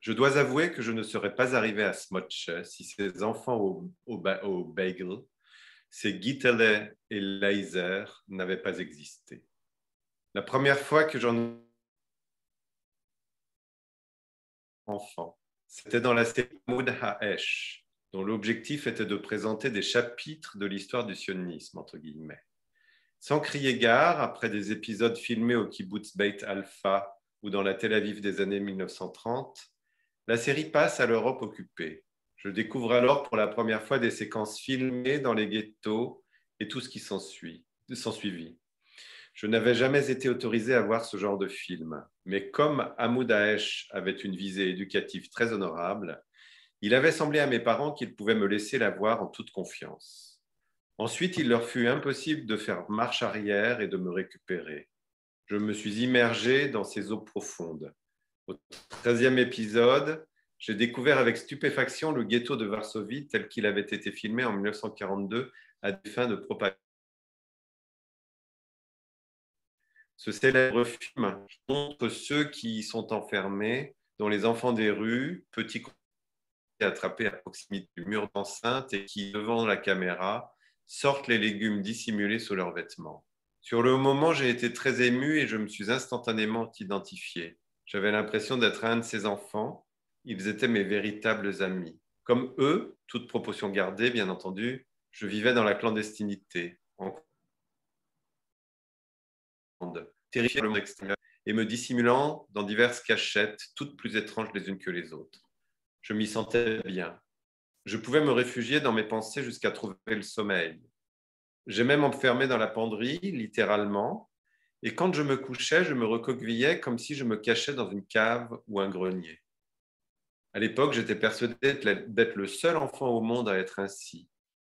je dois avouer que je ne serais pas arrivé à Smotche si ses enfants au, au, bagel, ces Gitele et Leiser, n'avaient pas existé. La première fois que j'en enfant, c'était dans la série Moud Ha'esh, dont l'objectif était de présenter des chapitres de l'histoire du sionisme, entre guillemets. Sans crier gare, après des épisodes filmés au kibbutz Beit Alpha ou dans la Tel Aviv des années 1930, la série passe à l'Europe occupée. Je découvre alors pour la première fois des séquences filmées dans les ghettos et tout ce qui s'ensuit, s'ensuivit. Je n'avais jamais été autorisé à voir ce genre de film, mais comme Hamoud Daesh avait une visée éducative très honorable, il avait semblé à mes parents qu'ils pouvaient me laisser la voir en toute confiance. Ensuite, il leur fut impossible de faire marche arrière et de me récupérer. Je me suis immergé dans ces eaux profondes. Au treizième épisode, j'ai découvert avec stupéfaction le ghetto de Varsovie tel qu'il avait été filmé en 1942 à des fins de propagande. Ce célèbre film montre ceux qui sont enfermés, dont les enfants des rues, petits attrapés à proximité du mur d'enceinte et qui, devant la caméra, sortent les légumes dissimulés sous leurs vêtements. Sur le moment, j'ai été très ému et je me suis instantanément identifié. J'avais l'impression d'être un de ces enfants. Ils étaient mes véritables amis. Comme eux, toute proportion gardée, bien entendu, je vivais dans la clandestinité, terrifié le extérieur et me dissimulant dans diverses cachettes, toutes plus étranges les unes que les autres. Je m'y sentais bien. Je pouvais me réfugier dans mes pensées jusqu'à trouver le sommeil. J'ai même enfermé dans la penderie, littéralement, et quand je me couchais, je me recoquevillais comme si je me cachais dans une cave ou un grenier. À l'époque, j'étais persuadé d'être le seul enfant au monde à être ainsi.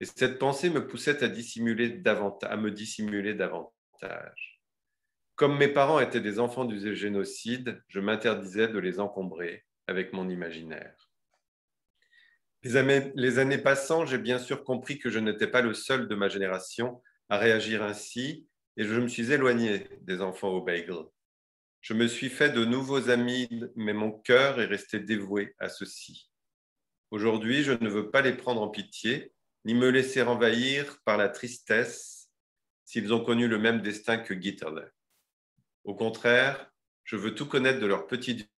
Et cette pensée me poussait à, dissimuler davantage, à me dissimuler davantage. Comme mes parents étaient des enfants du génocide, je m'interdisais de les encombrer avec mon imaginaire. Les années, passant, j'ai bien sûr compris que je n'étais pas le seul de ma génération à réagir ainsi et je me suis éloigné des enfants au bagel. Je me suis fait de nouveaux amis, mais mon cœur est resté dévoué à ceux-ci. Aujourd'hui, je ne veux pas les prendre en pitié, ni me laisser envahir par la tristesse s'ils ont connu le même destin que Gitterle. Au contraire, je veux tout connaître de leur petite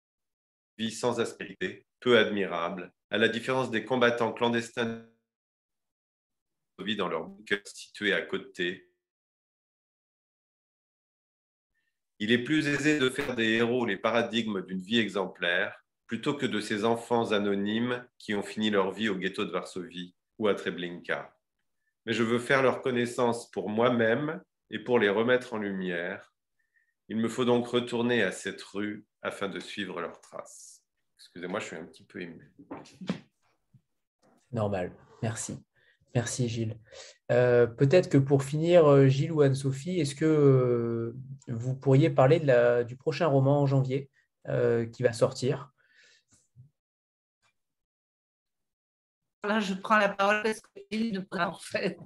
vie sans aspérité, peu admirable, à la différence des combattants clandestins dans leur bunker situé à côté. Il est plus aisé de faire des héros les paradigmes d'une vie exemplaire plutôt que de ces enfants anonymes qui ont fini leur vie au ghetto de Varsovie ou à Treblinka. Mais je veux faire leur connaissance pour moi-même et pour les remettre en lumière il me faut donc retourner à cette rue afin de suivre leurs traces. Excusez-moi, je suis un petit peu ému. Normal, merci. Merci Gilles. Euh, peut-être que pour finir, euh, Gilles ou Anne-Sophie, est-ce que euh, vous pourriez parler de la, du prochain roman en janvier qui va sortir? Là, je prends la parole parce que Gilles ne pas en fait.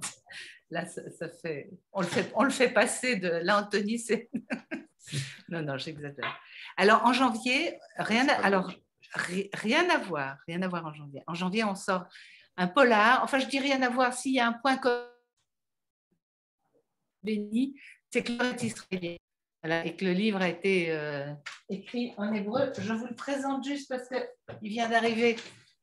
Là, ça, fait, on le fait, on le fait passer de l'Anthony, c'est non, non, j'exagère. Alors, en janvier, rien à, alors, rien à voir, rien à voir en janvier. En janvier, on sort un polar. Enfin, je dis rien à voir s'il y a un point béni, c'est que est israélien. et que le livre a été euh, écrit en hébreu. Je vous le présente juste parce qu'il vient d'arriver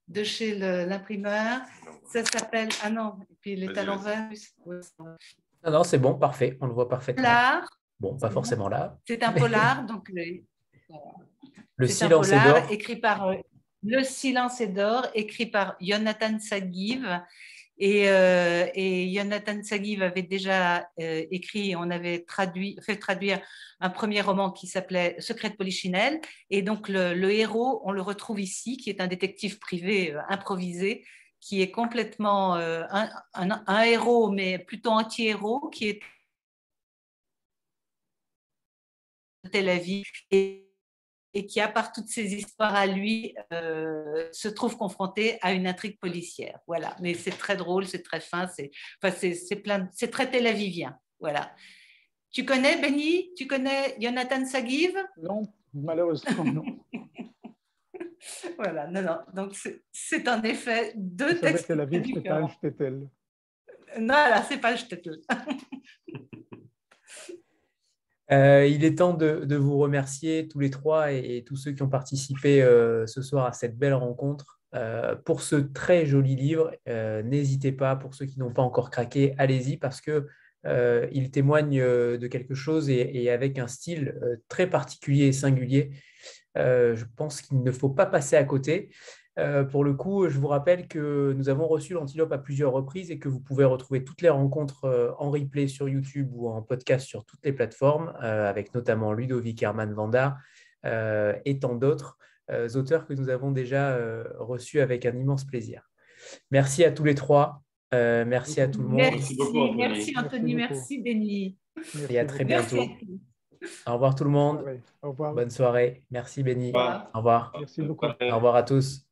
de chez l'imprimeur. Ça s'appelle. Ah non, et puis il est à l'envers. Non, non, c'est bon, parfait. On le voit parfaitement. Polar, Bon, pas forcément là. C'est un polar, donc le, silence est d'or. Écrit par euh, Le silence est d'or, écrit par Jonathan Sagiv. Et, euh, et Jonathan Sagiv avait déjà euh, écrit, on avait traduit, fait traduire un premier roman qui s'appelait Secret de Polichinelle. Et donc le, héros, on le retrouve ici, qui est un détective privé improvisé, qui est complètement un, un, héros, mais plutôt anti-héros, qui est Tel Aviv et, et qui, à part toutes ces histoires à lui, euh, se trouve confronté à une intrigue policière. Voilà. Mais c'est très drôle, c'est très fin, c'est enfin, c'est c'est très Tel Avivien. Voilà. Tu connais Benny? Tu connais Jonathan Sagiv? Non, malheureusement non. voilà, non, non. Donc c'est en effet deux textes. Tel Aviv, c'est pas Non, là, c'est pas Shtetl. Euh, il est temps de, vous remercier tous les trois et, tous ceux qui ont participé euh, ce soir à cette belle rencontre. Euh, pour ce très joli livre, n'hésitez pas, pour ceux qui n'ont pas encore craqué, allez-y parce que il témoigne de quelque chose et, et avec un style très particulier et singulier. je pense qu'il ne faut pas passer à côté. Euh, pour le coup, je vous rappelle que nous avons reçu l'Antilope à plusieurs reprises et que vous pouvez retrouver toutes les rencontres euh, en replay sur YouTube ou en podcast sur toutes les plateformes, euh, avec notamment Ludovic Herman Vanda et tant d'autres auteurs que nous avons déjà reçus avec un immense plaisir. Merci à tous les trois. merci à tout le monde. Merci, beaucoup, merci Anthony, merci, Béni. Et à très bientôt. Au revoir tout le monde. Au revoir. Bonne soirée. Merci Béni. Au revoir. Au revoir. Merci beaucoup. Au revoir à tous.